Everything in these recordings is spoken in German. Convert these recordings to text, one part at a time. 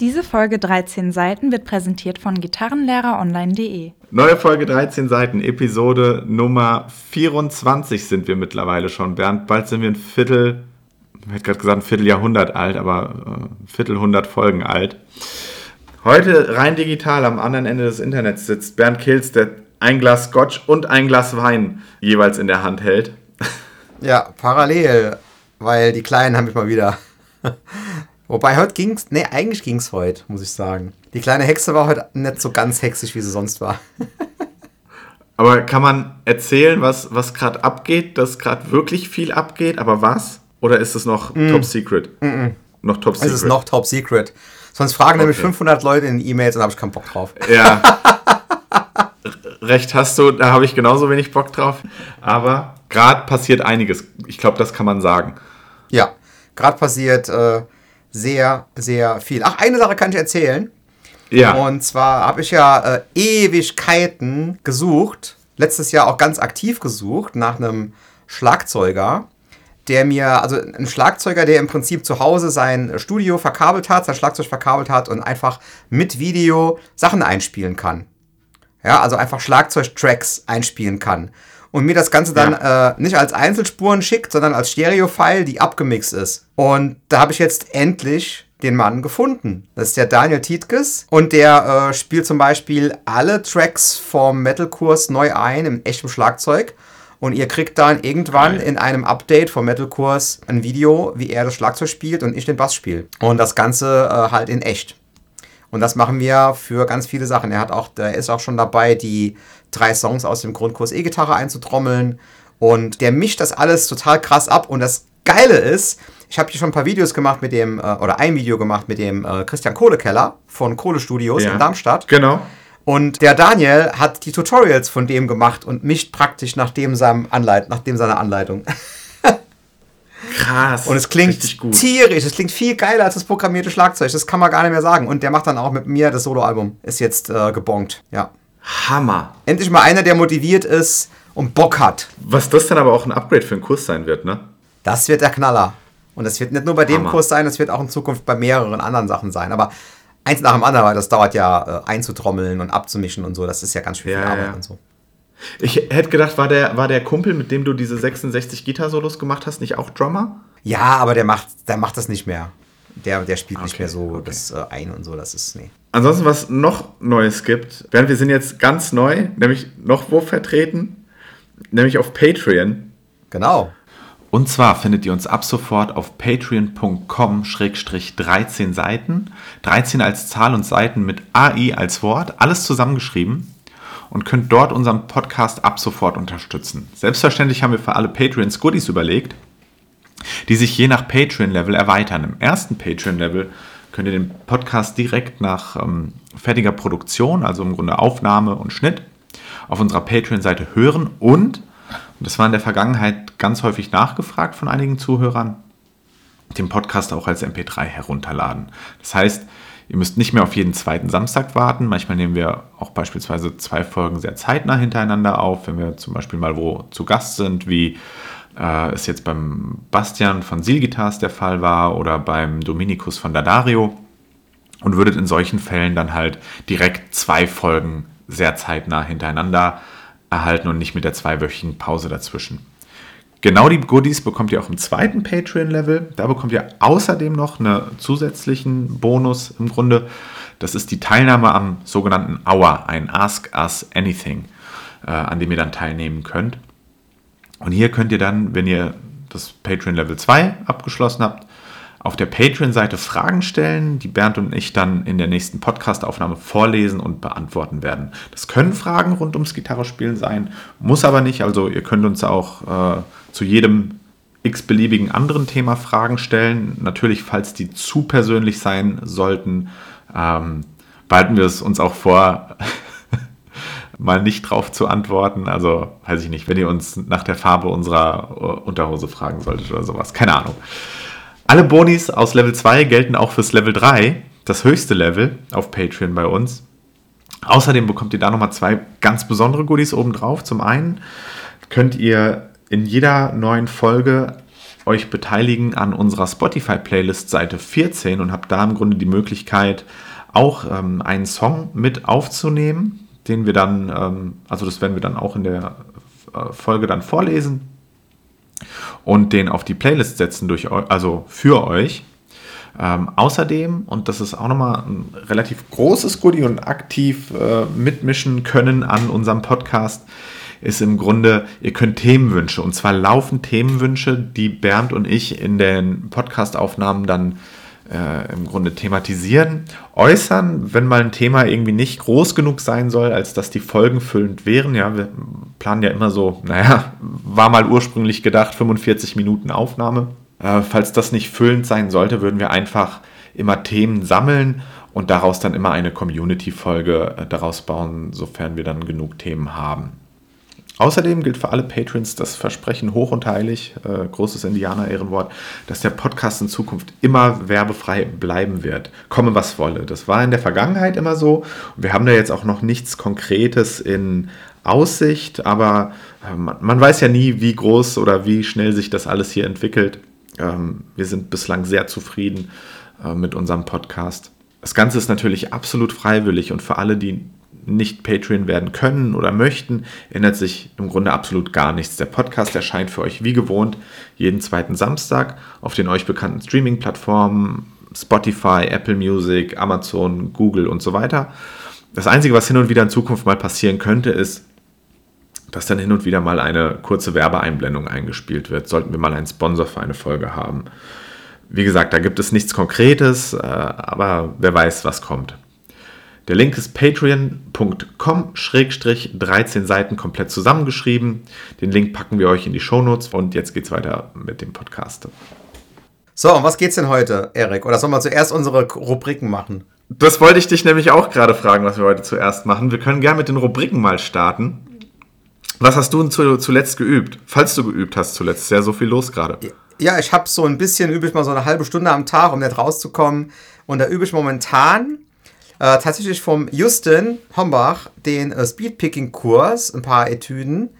Diese Folge 13 Seiten wird präsentiert von gitarrenlehreronline.de. Neue Folge 13 Seiten, Episode Nummer 24 sind wir mittlerweile schon, Bernd. Bald sind wir ein Viertel, ich hätte gerade gesagt ein Vierteljahrhundert alt, aber äh, Viertelhundert Folgen alt. Heute rein digital am anderen Ende des Internets sitzt Bernd Kills, der ein Glas Scotch und ein Glas Wein jeweils in der Hand hält. Ja, parallel, weil die Kleinen haben mich mal wieder. Wobei heute ging's, nee, eigentlich ging's heute, muss ich sagen. Die kleine Hexe war heute nicht so ganz hexisch, wie sie sonst war. aber kann man erzählen, was, was gerade abgeht, dass gerade wirklich viel abgeht, aber was? Oder ist es noch mm. Top Secret? Mm -mm. Noch Top Secret? Es ist noch Top Secret. Sonst fragen okay. nämlich 500 Leute in E-Mails und habe ich keinen Bock drauf. Ja. Recht hast du, da habe ich genauso wenig Bock drauf. Aber gerade passiert einiges. Ich glaube, das kann man sagen. Ja, gerade passiert äh, sehr, sehr viel. Ach, eine Sache kann ich erzählen. Ja. Und zwar habe ich ja äh, Ewigkeiten gesucht, letztes Jahr auch ganz aktiv gesucht nach einem Schlagzeuger, der mir, also ein Schlagzeuger, der im Prinzip zu Hause sein Studio verkabelt hat, sein Schlagzeug verkabelt hat und einfach mit Video Sachen einspielen kann. Ja, also einfach Schlagzeugtracks einspielen kann. Und mir das Ganze dann ja. äh, nicht als Einzelspuren schickt, sondern als Stereo-File, die abgemixt ist. Und da habe ich jetzt endlich den Mann gefunden. Das ist der Daniel Tietkes und der äh, spielt zum Beispiel alle Tracks vom Metalkurs neu ein im echten Schlagzeug. Und ihr kriegt dann irgendwann in einem Update vom Metalkurs ein Video, wie er das Schlagzeug spielt und ich den Bass spiele. Und das Ganze äh, halt in echt. Und das machen wir für ganz viele Sachen. Er hat auch, der ist auch schon dabei, die drei Songs aus dem Grundkurs E-Gitarre einzutrommeln. Und der mischt das alles total krass ab. Und das Geile ist, ich habe hier schon ein paar Videos gemacht mit dem, äh, oder ein Video gemacht mit dem äh, Christian Kohlekeller von Kohle Studios ja, in Darmstadt. Genau. Und der Daniel hat die Tutorials von dem gemacht und mischt praktisch nach dem, seinem Anleit nach dem seiner Anleitung. Krass. Und es klingt tierisch. Es klingt viel geiler als das programmierte Schlagzeug. Das kann man gar nicht mehr sagen. Und der macht dann auch mit mir das Soloalbum. Ist jetzt äh, gebongt. Ja. Hammer. Endlich mal einer, der motiviert ist und Bock hat. Was das dann aber auch ein Upgrade für einen Kurs sein wird, ne? Das wird der Knaller. Und das wird nicht nur bei dem Hammer. Kurs sein, das wird auch in Zukunft bei mehreren anderen Sachen sein. Aber eins nach dem anderen, weil das dauert ja äh, einzutrommeln und abzumischen und so. Das ist ja ganz schön viel ja, Arbeit ja. und so. Ich hätte gedacht, war der, war der Kumpel, mit dem du diese 66 Gitarre-Solos gemacht hast, nicht auch Drummer? Ja, aber der macht, der macht das nicht mehr. Der, der spielt okay, nicht mehr so okay. das äh, ein und so, das ist, nee. Ansonsten, was noch Neues gibt, während wir sind jetzt ganz neu, nämlich noch wo vertreten, nämlich auf Patreon. Genau. Und zwar findet ihr uns ab sofort auf patreon.com-13 Seiten. 13 als Zahl und Seiten mit AI als Wort, alles zusammengeschrieben und könnt dort unseren Podcast ab sofort unterstützen. Selbstverständlich haben wir für alle Patreons Goodies überlegt, die sich je nach Patreon-Level erweitern. Im ersten Patreon-Level könnt ihr den Podcast direkt nach ähm, fertiger Produktion, also im Grunde Aufnahme und Schnitt, auf unserer Patreon-Seite hören und, und das war in der Vergangenheit ganz häufig nachgefragt von einigen Zuhörern, den Podcast auch als MP3 herunterladen. Das heißt, Ihr müsst nicht mehr auf jeden zweiten Samstag warten. Manchmal nehmen wir auch beispielsweise zwei Folgen sehr zeitnah hintereinander auf, wenn wir zum Beispiel mal wo zu Gast sind, wie äh, es jetzt beim Bastian von Silgitars der Fall war oder beim Dominikus von Dadario. Und würdet in solchen Fällen dann halt direkt zwei Folgen sehr zeitnah hintereinander erhalten und nicht mit der zweiwöchigen Pause dazwischen. Genau die Goodies bekommt ihr auch im zweiten Patreon-Level. Da bekommt ihr außerdem noch einen zusätzlichen Bonus im Grunde. Das ist die Teilnahme am sogenannten Hour, ein Ask Us Anything, äh, an dem ihr dann teilnehmen könnt. Und hier könnt ihr dann, wenn ihr das Patreon Level 2 abgeschlossen habt, auf der Patreon-Seite Fragen stellen, die Bernd und ich dann in der nächsten Podcast-Aufnahme vorlesen und beantworten werden. Das können Fragen rund ums Gitarrespielen sein, muss aber nicht. Also ihr könnt uns auch äh, zu jedem x-beliebigen anderen Thema Fragen stellen. Natürlich, falls die zu persönlich sein sollten, ähm, behalten wir es uns auch vor, mal nicht drauf zu antworten. Also, weiß ich nicht, wenn ihr uns nach der Farbe unserer äh, Unterhose fragen solltet oder sowas. Keine Ahnung. Alle Bonis aus Level 2 gelten auch fürs Level 3, das höchste Level auf Patreon bei uns. Außerdem bekommt ihr da nochmal zwei ganz besondere Goodies obendrauf. Zum einen könnt ihr in jeder neuen Folge euch beteiligen an unserer Spotify-Playlist Seite 14 und habt da im Grunde die Möglichkeit, auch ähm, einen Song mit aufzunehmen, den wir dann, ähm, also das werden wir dann auch in der äh, Folge dann vorlesen und den auf die Playlist setzen durch also für euch. Ähm, außerdem, und das ist auch nochmal ein relativ großes Goodie und aktiv äh, mitmischen können an unserem Podcast, ist im Grunde, ihr könnt Themenwünsche, und zwar laufend Themenwünsche, die Bernd und ich in den Podcastaufnahmen dann äh, im Grunde thematisieren, äußern, wenn mal ein Thema irgendwie nicht groß genug sein soll, als dass die Folgen füllend wären. Ja, wir planen ja immer so, naja, war mal ursprünglich gedacht, 45 Minuten Aufnahme. Äh, falls das nicht füllend sein sollte, würden wir einfach immer Themen sammeln und daraus dann immer eine Community-Folge äh, daraus bauen, sofern wir dann genug Themen haben. Außerdem gilt für alle Patrons das Versprechen hoch und heilig, äh, großes Indianer-Ehrenwort, dass der Podcast in Zukunft immer werbefrei bleiben wird. Komme was wolle. Das war in der Vergangenheit immer so. Wir haben da jetzt auch noch nichts Konkretes in Aussicht, aber äh, man, man, weiß ja nie, wie groß oder wie schnell sich das alles hier entwickelt. Ähm, wir sind bislang sehr zufrieden äh, mit unserem Podcast. Das Ganze ist natürlich absolut freiwillig und für alle, die nicht Patreon werden können oder möchten, ändert sich im Grunde absolut gar nichts. Der Podcast erscheint für euch wie gewohnt jeden zweiten Samstag auf den euch bekannten Streaming-Plattformen Spotify, Apple Music, Amazon, Google und so weiter. Das Einzige, was hin und wieder in Zukunft mal passieren könnte, ist, dass dann hin und wieder mal eine kurze Werbeeinblendung eingespielt wird, sollten wir mal einen Sponsor für eine Folge haben. Wie gesagt, da gibt es nichts Konkretes, äh, aber wer weiß, was kommt. Der Link ist patreon.com-13 Seiten komplett zusammengeschrieben. Den Link packen wir euch in die Shownotes und jetzt geht's weiter mit dem Podcast. So, und was geht's denn heute, Erik? Oder sollen wir zuerst unsere Rubriken machen? Das wollte ich dich nämlich auch gerade fragen, was wir heute zuerst machen. Wir können gerne mit den Rubriken mal starten. Was hast du denn zuletzt geübt? Falls du geübt hast zuletzt, ist ja so viel los gerade. Ja, ich habe so ein bisschen, übe ich mal so eine halbe Stunde am Tag, um nicht rauszukommen. Und da übe ich momentan äh, tatsächlich vom Justin Hombach den äh, Speedpicking-Kurs, ein paar Etüden.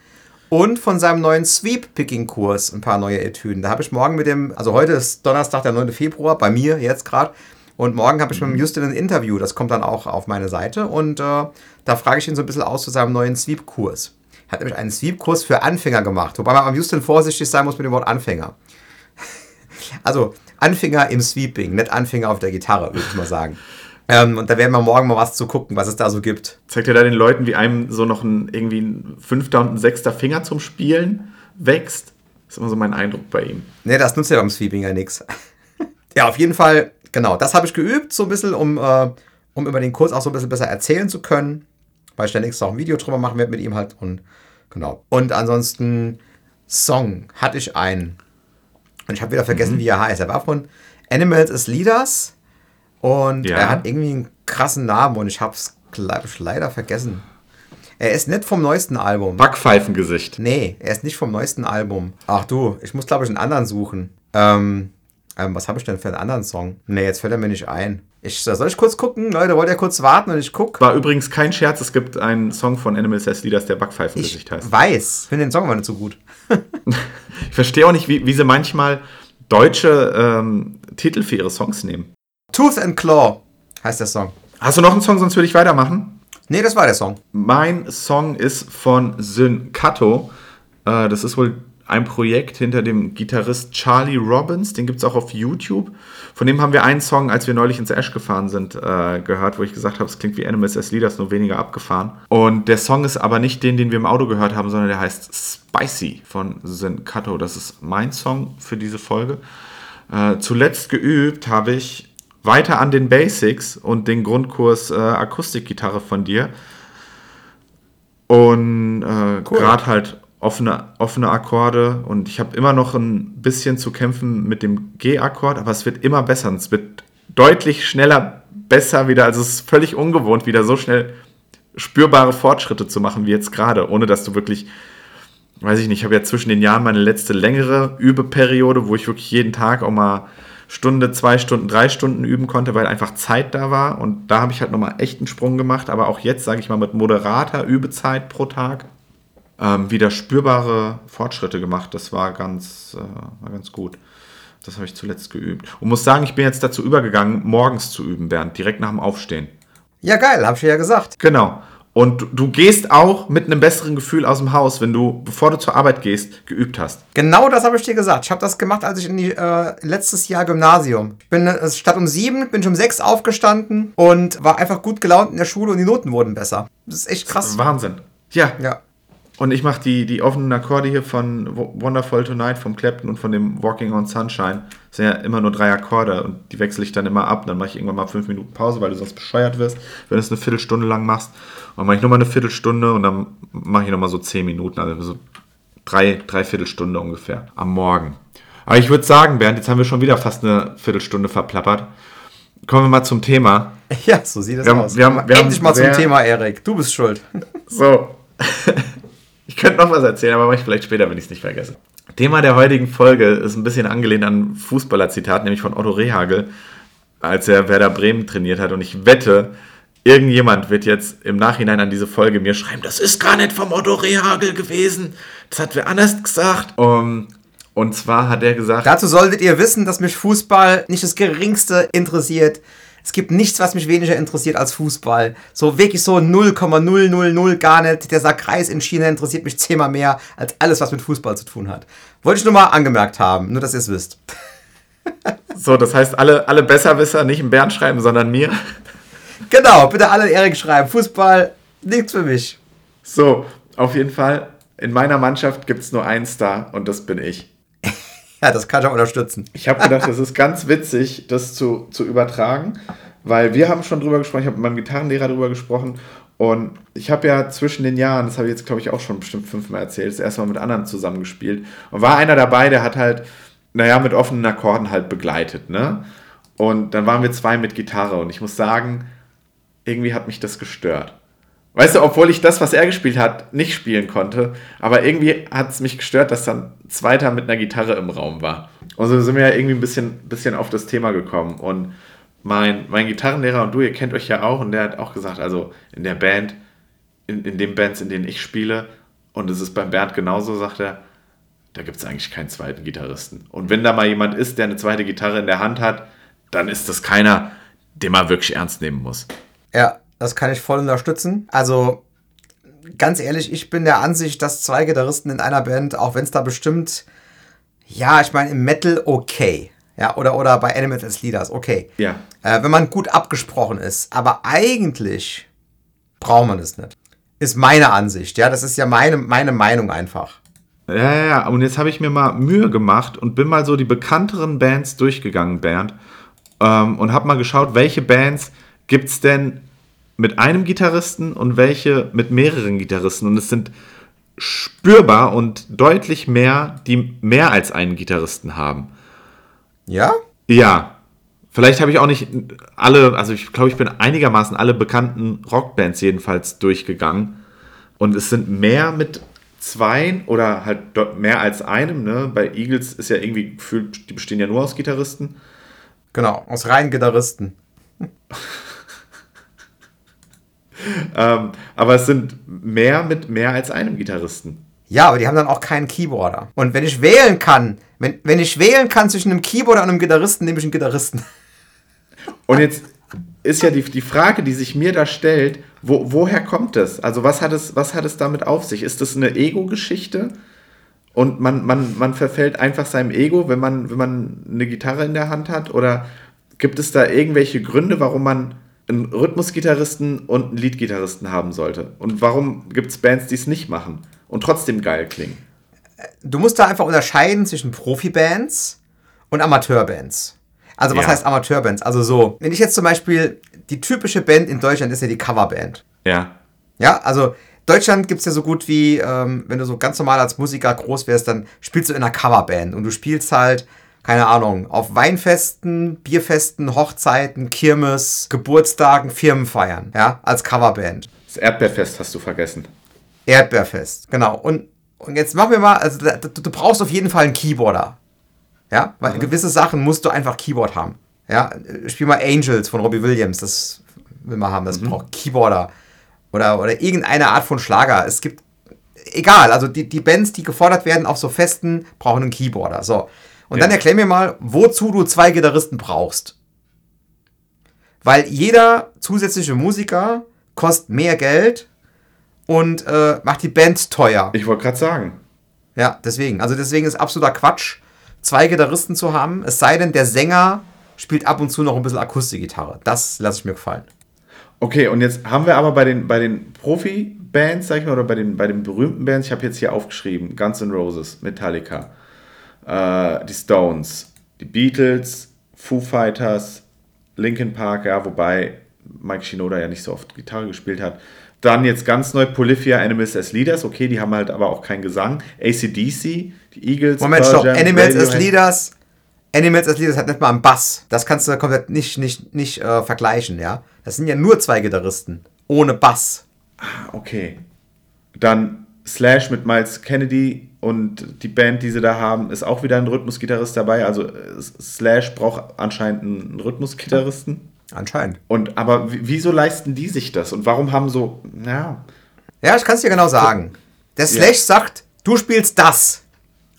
Und von seinem neuen Sweep-Picking-Kurs ein paar neue Etüden. Da habe ich morgen mit dem, also heute ist Donnerstag, der 9. Februar, bei mir jetzt gerade. Und morgen habe ich mit dem Justin ein Interview, das kommt dann auch auf meine Seite. Und äh, da frage ich ihn so ein bisschen aus zu seinem neuen Sweep-Kurs. Er hat nämlich einen Sweep-Kurs für Anfänger gemacht, wobei man beim Justin vorsichtig sein muss mit dem Wort Anfänger. also Anfänger im Sweeping, nicht Anfänger auf der Gitarre, würde ich mal sagen. Ähm, und da werden wir morgen mal was zu gucken, was es da so gibt. Zeigt ihr da den Leuten, wie einem so noch ein irgendwie ein fünfter und ein sechster Finger zum Spielen wächst? Das ist immer so mein Eindruck bei ihm. Nee, das nutzt ja beim Sweeping ja nichts. ja, auf jeden Fall, genau, das habe ich geübt, so ein bisschen, um, äh, um über den Kurs auch so ein bisschen besser erzählen zu können. Weil ich dann nächstes auch ein Video drüber machen werde mit ihm halt. Und genau. Und ansonsten, Song hatte ich einen. Und ich habe wieder vergessen, mhm. wie er heißt. Er war von Animals as Leaders. Und ja. er hat irgendwie einen krassen Namen und ich habe es leider vergessen. Er ist nicht vom neuesten Album. Backpfeifengesicht. Nee, er ist nicht vom neuesten Album. Ach du, ich muss glaube ich einen anderen suchen. Ähm, ähm, was habe ich denn für einen anderen Song? Nee, jetzt fällt er mir nicht ein. Ich, soll ich kurz gucken? Leute, wollt ihr kurz warten und ich gucke? War übrigens kein Scherz, es gibt einen Song von Animals as Leaders, der Backpfeifengesicht heißt. Ich weiß, ich finde den Song aber nicht so gut. ich verstehe auch nicht, wie, wie sie manchmal deutsche ähm, Titel für ihre Songs nehmen. Tooth and Claw heißt der Song. Hast du noch einen Song, sonst würde ich weitermachen? Nee, das war der Song. Mein Song ist von Syncato. Äh, das ist wohl ein Projekt hinter dem Gitarrist Charlie Robbins. Den gibt es auch auf YouTube. Von dem haben wir einen Song, als wir neulich ins Ash gefahren sind, äh, gehört, wo ich gesagt habe, es klingt wie Animals as Leaders, nur weniger abgefahren. Und der Song ist aber nicht den, den wir im Auto gehört haben, sondern der heißt Spicy von Syncato. Das ist mein Song für diese Folge. Äh, zuletzt geübt habe ich weiter an den Basics und den Grundkurs äh, Akustikgitarre von dir. Und äh, cool. gerade halt offene, offene Akkorde. Und ich habe immer noch ein bisschen zu kämpfen mit dem G-Akkord, aber es wird immer besser. Und es wird deutlich schneller besser wieder. Also es ist völlig ungewohnt, wieder so schnell spürbare Fortschritte zu machen wie jetzt gerade, ohne dass du wirklich, weiß ich nicht, ich habe ja zwischen den Jahren meine letzte längere Übeperiode, wo ich wirklich jeden Tag auch mal Stunde, zwei Stunden, drei Stunden üben konnte, weil einfach Zeit da war. Und da habe ich halt nochmal echt einen Sprung gemacht. Aber auch jetzt, sage ich mal, mit moderater Übezeit pro Tag ähm, wieder spürbare Fortschritte gemacht. Das war ganz, äh, war ganz gut. Das habe ich zuletzt geübt. Und muss sagen, ich bin jetzt dazu übergegangen, morgens zu üben, Bernd, direkt nach dem Aufstehen. Ja, geil, habe ich ja gesagt. Genau. Und du, gehst auch mit einem besseren Gefühl aus dem Haus, wenn du, bevor du zur Arbeit gehst, geübt hast. Genau das habe ich dir gesagt. Ich habe das gemacht, als ich in die äh, letztes Jahr Gymnasium. Ich bin äh, statt um sieben, bin ich um sechs aufgestanden und war einfach gut gelaunt in der Schule und die Noten wurden besser. Das ist echt krass. Wahnsinn. Ja. Ja. Und ich mache die, die offenen Akkorde hier von Wonderful Tonight vom Clapton und von dem Walking on Sunshine. Das sind ja immer nur drei Akkorde und die wechsle ich dann immer ab. Dann mache ich irgendwann mal fünf Minuten Pause, weil du sonst bescheuert wirst, wenn du es eine Viertelstunde lang machst. Und dann mache ich nochmal eine Viertelstunde und dann mache ich nochmal so zehn Minuten, also so drei, drei Viertelstunde ungefähr am Morgen. Aber ich würde sagen, Bernd, jetzt haben wir schon wieder fast eine Viertelstunde verplappert. Kommen wir mal zum Thema. Ja, so sieht es aus. Wir haben, wir Endlich mal zum Thema, Erik. Du bist schuld. So. Ich könnte noch was erzählen, aber mache ich vielleicht später, wenn ich es nicht vergesse. Thema der heutigen Folge ist ein bisschen angelehnt an Fußballer-Zitat, nämlich von Otto Rehagel, als er Werder Bremen trainiert hat. Und ich wette, irgendjemand wird jetzt im Nachhinein an diese Folge mir schreiben, das ist gar nicht vom Otto Rehagel gewesen. Das hat wer anders gesagt. Um, und zwar hat er gesagt... Dazu solltet ihr wissen, dass mich Fußball nicht das geringste interessiert. Es gibt nichts, was mich weniger interessiert als Fußball. So wirklich so 0,000 gar nicht. Der Sackreis in China interessiert mich zehnmal mehr als alles, was mit Fußball zu tun hat. Wollte ich nur mal angemerkt haben, nur dass ihr es wisst. so, das heißt, alle, alle Besserwisser nicht im Bernd schreiben, sondern mir. Genau, bitte alle Erik schreiben. Fußball, nichts für mich. So, auf jeden Fall. In meiner Mannschaft gibt es nur einen Star und das bin ich. Ja, das kann ich auch unterstützen. Ich habe gedacht, es ist ganz witzig, das zu, zu übertragen, weil wir haben schon drüber gesprochen, ich habe mit meinem Gitarrenlehrer drüber gesprochen und ich habe ja zwischen den Jahren, das habe ich jetzt glaube ich auch schon bestimmt fünfmal erzählt, das erste Mal mit anderen zusammengespielt und war einer dabei, der hat halt, naja, mit offenen Akkorden halt begleitet, ne? Und dann waren wir zwei mit Gitarre und ich muss sagen, irgendwie hat mich das gestört. Weißt du, obwohl ich das, was er gespielt hat, nicht spielen konnte, aber irgendwie hat es mich gestört, dass dann Zweiter mit einer Gitarre im Raum war. Und so sind wir ja irgendwie ein bisschen, bisschen auf das Thema gekommen. Und mein, mein Gitarrenlehrer und du, ihr kennt euch ja auch, und der hat auch gesagt, also in der Band, in, in den Bands, in denen ich spiele, und es ist beim Bernd genauso, sagt er, da gibt es eigentlich keinen zweiten Gitarristen. Und wenn da mal jemand ist, der eine zweite Gitarre in der Hand hat, dann ist das keiner, den man wirklich ernst nehmen muss. Ja, das kann ich voll unterstützen. Also ganz ehrlich, ich bin der Ansicht, dass zwei Gitarristen in einer Band, auch wenn es da bestimmt, ja, ich meine, im Metal okay. Ja, oder, oder bei Animals Leaders, okay. Ja. Äh, wenn man gut abgesprochen ist. Aber eigentlich braucht man das nicht. Ist meine Ansicht, ja. Das ist ja meine, meine Meinung einfach. Ja, ja, ja. Und jetzt habe ich mir mal Mühe gemacht und bin mal so die bekannteren Bands durchgegangen, Bernd. Ähm, und habe mal geschaut, welche Bands gibt es denn mit einem Gitarristen und welche mit mehreren Gitarristen. Und es sind spürbar und deutlich mehr, die mehr als einen Gitarristen haben. Ja? Ja. Vielleicht habe ich auch nicht alle, also ich glaube, ich bin einigermaßen alle bekannten Rockbands jedenfalls durchgegangen. Und es sind mehr mit zwei oder halt mehr als einem. Ne? Bei Eagles ist ja irgendwie gefühlt, die bestehen ja nur aus Gitarristen. Genau, aus reinen Gitarristen. ähm, aber es sind mehr mit mehr als einem Gitarristen. Ja, aber die haben dann auch keinen Keyboarder. Und wenn ich wählen kann, wenn, wenn ich wählen kann zwischen einem Keyboarder und einem Gitarristen, nehme ich einen Gitarristen. Und jetzt ist ja die, die Frage, die sich mir da stellt, wo, woher kommt das? Also was hat es, was hat es damit auf sich? Ist das eine Ego-Geschichte? Und man, man, man verfällt einfach seinem Ego, wenn man, wenn man eine Gitarre in der Hand hat? Oder gibt es da irgendwelche Gründe, warum man einen Rhythmusgitarristen und einen Leadgitarristen haben sollte. Und warum gibt es Bands, die es nicht machen und trotzdem geil klingen? Du musst da einfach unterscheiden zwischen Profibands und Amateurbands. Also was ja. heißt Amateurbands? Also so, wenn ich jetzt zum Beispiel, die typische Band in Deutschland ist ja die Coverband. Ja. Ja, also Deutschland gibt es ja so gut wie, ähm, wenn du so ganz normal als Musiker groß wärst, dann spielst du in einer Coverband und du spielst halt keine Ahnung, auf Weinfesten, Bierfesten, Hochzeiten, Kirmes, Geburtstagen, Firmenfeiern, ja, als Coverband. Das Erdbeerfest hast du vergessen. Erdbeerfest, genau. Und, und jetzt machen wir mal, also du, du brauchst auf jeden Fall einen Keyboarder. Ja, weil mhm. gewisse Sachen musst du einfach Keyboard haben. Ja, spiel mal Angels von Robbie Williams, das will man haben, das mhm. braucht Keyboarder. Oder, oder irgendeine Art von Schlager. Es gibt egal, also die, die Bands, die gefordert werden auf so festen, brauchen einen Keyboarder. So. Und ja. dann erklär mir mal, wozu du zwei Gitarristen brauchst. Weil jeder zusätzliche Musiker kostet mehr Geld und äh, macht die Band teuer. Ich wollte gerade sagen. Ja, deswegen. Also deswegen ist absoluter Quatsch, zwei Gitarristen zu haben. Es sei denn, der Sänger spielt ab und zu noch ein bisschen Akustikgitarre. Das lasse ich mir gefallen. Okay, und jetzt haben wir aber bei den, bei den Profi-Bands, sag ich mal, oder bei den, bei den berühmten Bands, ich habe jetzt hier aufgeschrieben, Guns N' Roses, Metallica, äh, die Stones, die Beatles, Foo Fighters, Linkin Park, ja, wobei Mike Shinoda ja nicht so oft Gitarre gespielt hat. Dann jetzt ganz neu Polyphia Animals as Leaders. Okay, die haben halt aber auch keinen Gesang. ACDC, die Eagles. Moment, stopp. Animals as Leaders. Animals as Leaders hat nicht mal einen Bass. Das kannst du komplett nicht, nicht, nicht äh, vergleichen, ja. Das sind ja nur zwei Gitarristen. Ohne Bass. Ah, okay. Dann Slash mit Miles Kennedy und die Band, die sie da haben, ist auch wieder ein Rhythmusgitarrist dabei. Also Slash braucht anscheinend einen Rhythmusgitarristen. Anscheinend. Und aber wieso leisten die sich das? Und warum haben so, ja. Ja, ich kann es dir genau sagen. Der Slash ja. sagt, du spielst das.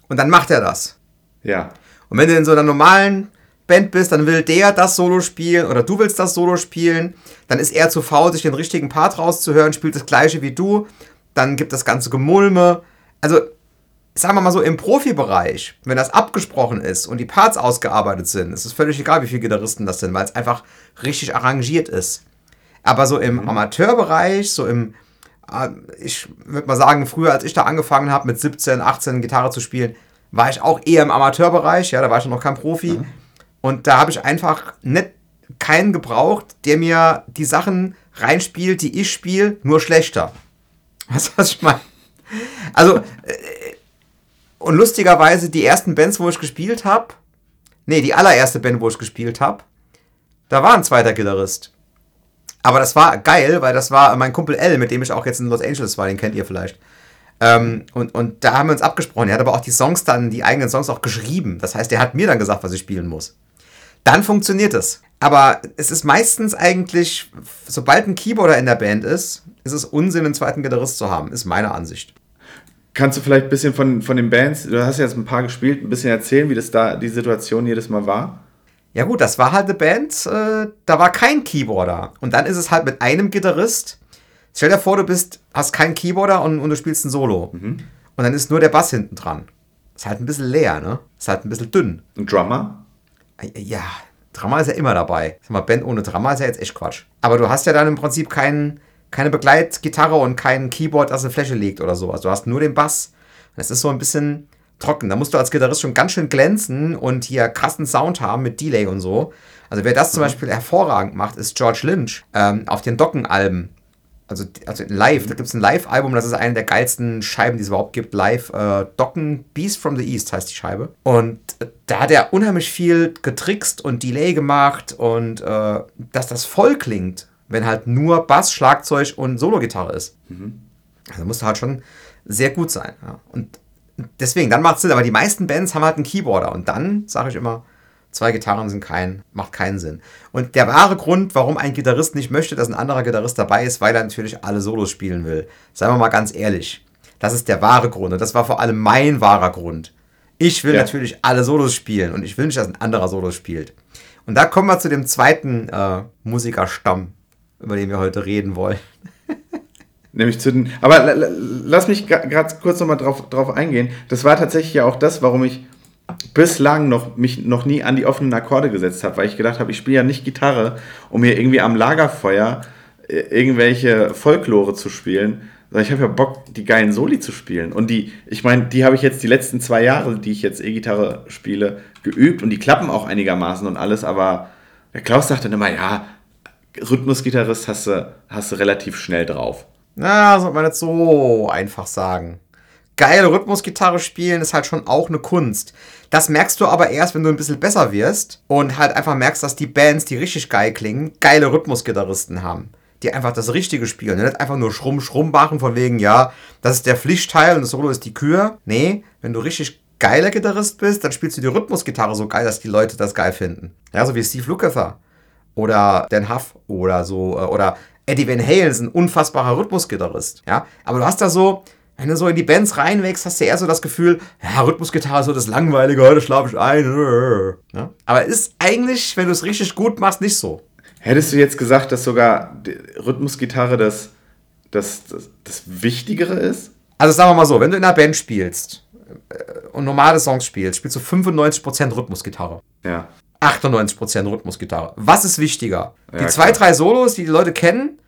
Und dann macht er das. Ja. Und wenn du in so einer normalen Band bist, dann will der das Solo spielen oder du willst das Solo spielen, dann ist er zu faul, sich den richtigen Part rauszuhören, spielt das gleiche wie du, dann gibt das ganze Gemulme. Also sagen wir mal so, im Profibereich, wenn das abgesprochen ist und die Parts ausgearbeitet sind, ist es völlig egal, wie viele Gitarristen das sind, weil es einfach richtig arrangiert ist. Aber so im mhm. Amateurbereich, so im, äh, ich würde mal sagen, früher, als ich da angefangen habe, mit 17, 18 Gitarre zu spielen, war ich auch eher im Amateurbereich, ja, da war ich noch kein Profi. Mhm. Und da habe ich einfach nicht keinen gebraucht, der mir die Sachen reinspielt, die ich spiele, nur schlechter. Weißt du, was ich meine? Also, äh, und lustigerweise, die ersten Bands, wo ich gespielt habe, nee, die allererste Band, wo ich gespielt habe, da war ein zweiter Gitarrist. Aber das war geil, weil das war mein Kumpel L, mit dem ich auch jetzt in Los Angeles war, den kennt ihr vielleicht. Ähm, und, und da haben wir uns abgesprochen. Er hat aber auch die Songs dann, die eigenen Songs auch geschrieben. Das heißt, er hat mir dann gesagt, was ich spielen muss. Dann funktioniert es. Aber es ist meistens eigentlich, sobald ein Keyboarder in der Band ist, ist es Unsinn, einen zweiten Gitarrist zu haben, ist meine Ansicht. Kannst du vielleicht ein bisschen von, von den Bands, du hast jetzt ein paar gespielt, ein bisschen erzählen, wie das da die Situation jedes Mal war? Ja gut, das war halt eine Band, äh, da war kein Keyboarder. Und dann ist es halt mit einem Gitarrist. Stell dir vor, du bist, hast keinen Keyboarder und, und du spielst ein Solo. Mhm. Und dann ist nur der Bass hinten dran. Ist halt ein bisschen leer, ne? Ist halt ein bisschen dünn. Ein Drummer? Äh, ja, Drummer ist ja immer dabei. Sag mal, Band ohne Drummer ist ja jetzt echt Quatsch. Aber du hast ja dann im Prinzip keinen keine Begleitgitarre und kein Keyboard, das eine Fläche liegt oder sowas. Du hast nur den Bass. Das ist so ein bisschen trocken. Da musst du als Gitarrist schon ganz schön glänzen und hier krassen Sound haben mit Delay und so. Also wer das zum mhm. Beispiel hervorragend macht, ist George Lynch ähm, auf den Dockenalben. Also, also live, da gibt es ein Live-Album, das ist eine der geilsten Scheiben, die es überhaupt gibt. Live, äh, Docken Beast from the East heißt die Scheibe. Und äh, da hat er unheimlich viel getrickst und Delay gemacht und äh, dass das voll klingt wenn halt nur Bass, Schlagzeug und Solo-Gitarre ist. Mhm. Also musst du halt schon sehr gut sein. Ja. Und deswegen, dann macht es Sinn. Aber die meisten Bands haben halt einen Keyboarder. Und dann sage ich immer, zwei Gitarren sind kein, macht keinen Sinn. Und der wahre Grund, warum ein Gitarrist nicht möchte, dass ein anderer Gitarrist dabei ist, weil er natürlich alle Solos spielen will. Seien wir mal ganz ehrlich. Das ist der wahre Grund. Und das war vor allem mein wahrer Grund. Ich will ja. natürlich alle Solos spielen und ich will nicht, dass ein anderer Solos spielt. Und da kommen wir zu dem zweiten äh, Musikerstamm, über den wir heute reden wollen. Nämlich zu den. Aber lass mich gerade kurz nochmal drauf, drauf eingehen. Das war tatsächlich ja auch das, warum ich bislang noch, mich noch nie an die offenen Akkorde gesetzt habe, weil ich gedacht habe, ich spiele ja nicht Gitarre, um hier irgendwie am Lagerfeuer äh, irgendwelche Folklore zu spielen, sondern ich habe ja Bock, die geilen Soli zu spielen. Und die, ich meine, die habe ich jetzt die letzten zwei Jahre, die ich jetzt E-Gitarre spiele, geübt und die klappen auch einigermaßen und alles, aber der Klaus sagt dann immer, ja, Rhythmusgitarrist hast du, hast du relativ schnell drauf. Na, sollte man nicht so einfach sagen. Geile Rhythmusgitarre spielen ist halt schon auch eine Kunst. Das merkst du aber erst, wenn du ein bisschen besser wirst und halt einfach merkst, dass die Bands, die richtig geil klingen, geile Rhythmusgitarristen haben. Die einfach das Richtige spielen. Nicht einfach nur schrumm, schrumm machen von wegen, ja, das ist der Pflichtteil und das Solo ist die Kür. Nee, wenn du richtig geiler Gitarrist bist, dann spielst du die Rhythmusgitarre so geil, dass die Leute das geil finden. Ja, so wie Steve Lukather oder Dan Huff oder so, äh, oder Eddie Van Halen ist ein unfassbarer Rhythmusgitarrist, ja. Aber du hast da so Wenn du so in die Bands reinwächst, hast du eher so das Gefühl, ja, Rhythmusgitarre ist so das Langweilige, heute schlafe ich ein. Ja? Aber ist eigentlich, wenn du es richtig gut machst, nicht so. Hättest du jetzt gesagt, dass sogar Rhythmusgitarre das, das, das, das Wichtigere ist? Also sagen wir mal so, wenn du in einer Band spielst äh, und normale Songs spielst, spielst du 95% Rhythmusgitarre. Ja. 98% Rhythmusgitarre. Was ist wichtiger? Ja, die zwei, klar. drei Solos, die die Leute kennen,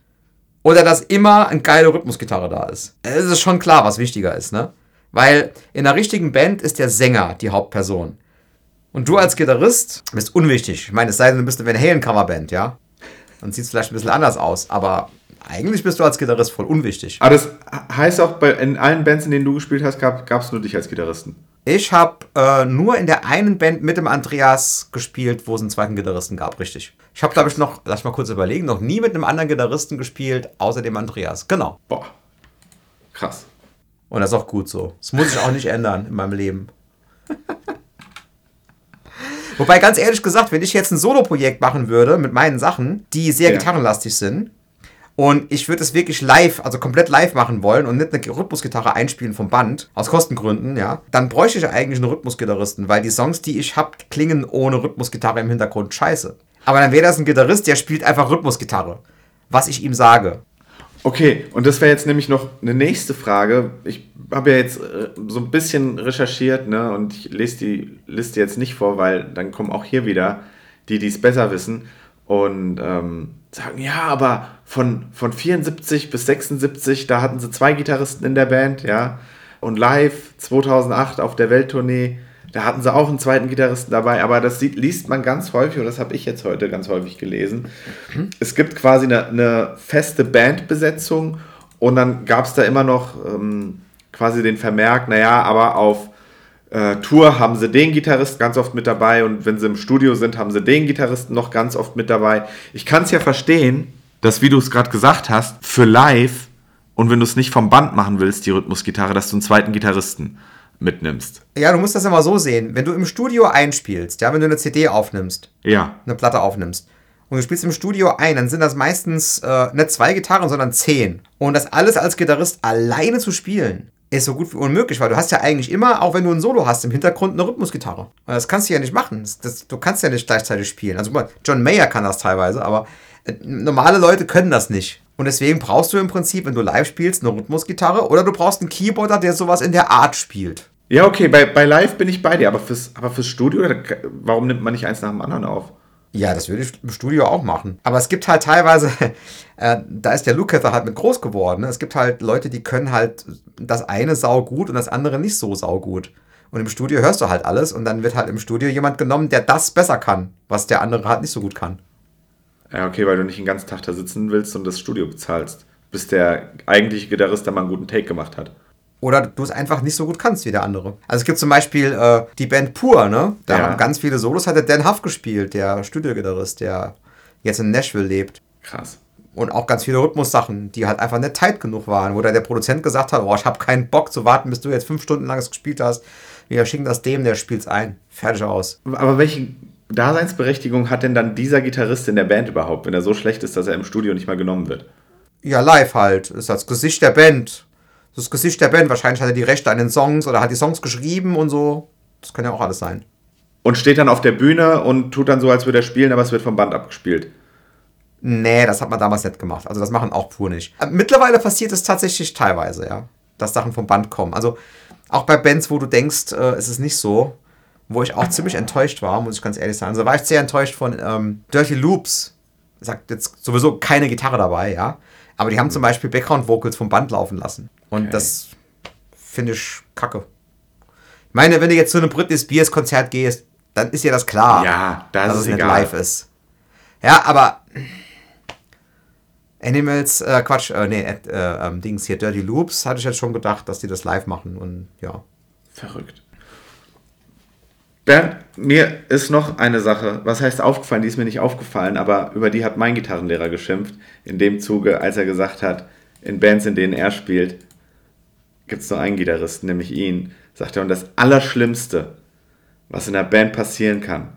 oder dass immer eine geile Rhythmusgitarre da ist. Es ist schon klar, was wichtiger ist, ne? Weil in einer richtigen Band ist der Sänger die Hauptperson. Und du als Gitarrist bist unwichtig. Ich meine, es sei denn, du bist eine Van Halen Coverband, ja? Dann sieht es vielleicht ein bisschen anders aus, aber eigentlich bist du als Gitarrist voll unwichtig. Aber das heißt auch, bei, in allen Bands, in denen du gespielt hast, gab es nur dich als Gitarristen? Ich habe äh, nur in der einen Band mit dem Andreas gespielt, wo es einen zweiten Gitarristen gab, richtig. Ich habe, glaube ich, noch, lass mal kurz überlegen, noch nie mit einem anderen Gitarristen gespielt, außer dem Andreas. Genau. Boah. Krass. Und das ist auch gut so. Das muss ich auch nicht ändern in meinem Leben. Wobei, ganz ehrlich gesagt, wenn ich jetzt ein Solo-Projekt machen würde mit meinen Sachen, die sehr ja. gitarrenlastig sind, und ich würde es wirklich live, also komplett live machen wollen und nicht eine Rhythmusgitarre einspielen vom Band, aus Kostengründen, ja, dann bräuchte ich eigentlich einen Rhythmusgitarristen, weil die Songs, die ich habe, klingen ohne Rhythmusgitarre im Hintergrund scheiße. Aber dann wäre das ein Gitarrist, der spielt einfach Rhythmusgitarre. Was ich ihm sage. Okay, und das wäre jetzt nämlich noch eine nächste Frage. Ich habe ja jetzt äh, so ein bisschen recherchiert, ne, und ich lese die Liste jetzt nicht vor, weil dann kommen auch hier wieder die, die es besser wissen und ähm, sagen, ja, aber von, von 74 bis 76, da hatten sie zwei Gitarristen in der Band, ja. Und live 2008 auf der Welttournee da hatten sie auch einen zweiten Gitarristen dabei, aber das liest man ganz häufig, und das habe ich jetzt heute ganz häufig gelesen. Mhm. Es gibt quasi eine, eine feste Bandbesetzung und dann gab es da immer noch ähm, quasi den Vermerk, naja, aber auf äh, Tour haben sie den Gitarristen ganz oft mit dabei und wenn sie im Studio sind, haben sie den Gitarristen noch ganz oft mit dabei. Ich kann es ja verstehen, dass, wie du es gerade gesagt hast, für live und wenn du es nicht vom Band machen willst, die Rhythmusgitarre, dass du einen zweiten Gitarristen mitnimmst. Ja, du musst das immer so sehen. Wenn du im Studio einspielst, ja, wenn du eine CD aufnimmst, ja. eine Platte aufnimmst, und du spielst im Studio ein, dann sind das meistens äh, nicht zwei Gitarren, sondern zehn. Und das alles als Gitarrist alleine zu spielen, ist so gut wie unmöglich, weil du hast ja eigentlich immer, auch wenn du ein Solo hast, im Hintergrund eine Rhythmusgitarre. Und das kannst du ja nicht machen. Das, das, du kannst ja nicht gleichzeitig spielen. Also John Mayer kann das teilweise, aber normale Leute können das nicht. Und deswegen brauchst du im Prinzip, wenn du live spielst, eine Rhythmusgitarre oder du brauchst einen Keyboarder, der sowas in der Art spielt. Ja, okay, bei, bei Live bin ich bei dir, aber fürs, aber fürs Studio, warum nimmt man nicht eins nach dem anderen auf? Ja, das würde ich im Studio auch machen. Aber es gibt halt teilweise, äh, da ist der Lukather halt mit groß geworden. Ne? Es gibt halt Leute, die können halt das eine sau gut und das andere nicht so sau gut. Und im Studio hörst du halt alles und dann wird halt im Studio jemand genommen, der das besser kann, was der andere halt nicht so gut kann. Ja, okay, weil du nicht den ganzen Tag da sitzen willst und das Studio bezahlst, bis der eigentliche Gitarrist da mal einen guten Take gemacht hat. Oder du es einfach nicht so gut kannst wie der andere. Also es gibt zum Beispiel äh, die Band Pur, ne? Da ja. haben ganz viele Solos, hat der Dan Huff gespielt, der Studiogitarrist, der jetzt in Nashville lebt. Krass. Und auch ganz viele Rhythmussachen, die halt einfach nicht tight genug waren, wo da der Produzent gesagt hat, oh, ich habe keinen Bock zu warten, bis du jetzt fünf Stunden lang es gespielt hast. Wir schicken das dem, der spielt's ein. Fertig aus. Aber welche Daseinsberechtigung hat denn dann dieser Gitarrist in der Band überhaupt, wenn er so schlecht ist, dass er im Studio nicht mal genommen wird? Ja, live halt. Ist das Gesicht der Band das Gesicht der Band. Wahrscheinlich hat er die Rechte an den Songs oder hat die Songs geschrieben und so. Das kann ja auch alles sein. Und steht dann auf der Bühne und tut dann so, als würde er spielen, aber es wird vom Band abgespielt. Nee, das hat man damals nicht gemacht. Also das machen auch pur nicht. Mittlerweile passiert es tatsächlich teilweise, ja. Dass Sachen vom Band kommen. Also auch bei Bands, wo du denkst, äh, es ist nicht so, wo ich auch ziemlich enttäuscht war, muss ich ganz ehrlich sagen. Also war ich sehr enttäuscht von ähm, Dirty Loops. Sagt jetzt sowieso keine Gitarre dabei, ja. Aber die haben zum Beispiel Background-Vocals vom Band laufen lassen. Und okay. das finde ich kacke. Ich meine, wenn du jetzt zu einem Britney Spears Konzert gehst, dann ist ja das klar, ja, das dass ist es egal. nicht live ist. Ja, aber Animals, äh, Quatsch, äh, nee, äh, ähm, Dings hier, Dirty Loops, hatte ich jetzt schon gedacht, dass die das live machen und ja. Verrückt. Bernd, mir ist noch eine Sache, was heißt aufgefallen, die ist mir nicht aufgefallen, aber über die hat mein Gitarrenlehrer geschimpft, in dem Zuge, als er gesagt hat, in Bands, in denen er spielt, gibt es nur einen Gitarristen, nämlich ihn, sagt er, und das Allerschlimmste, was in der Band passieren kann,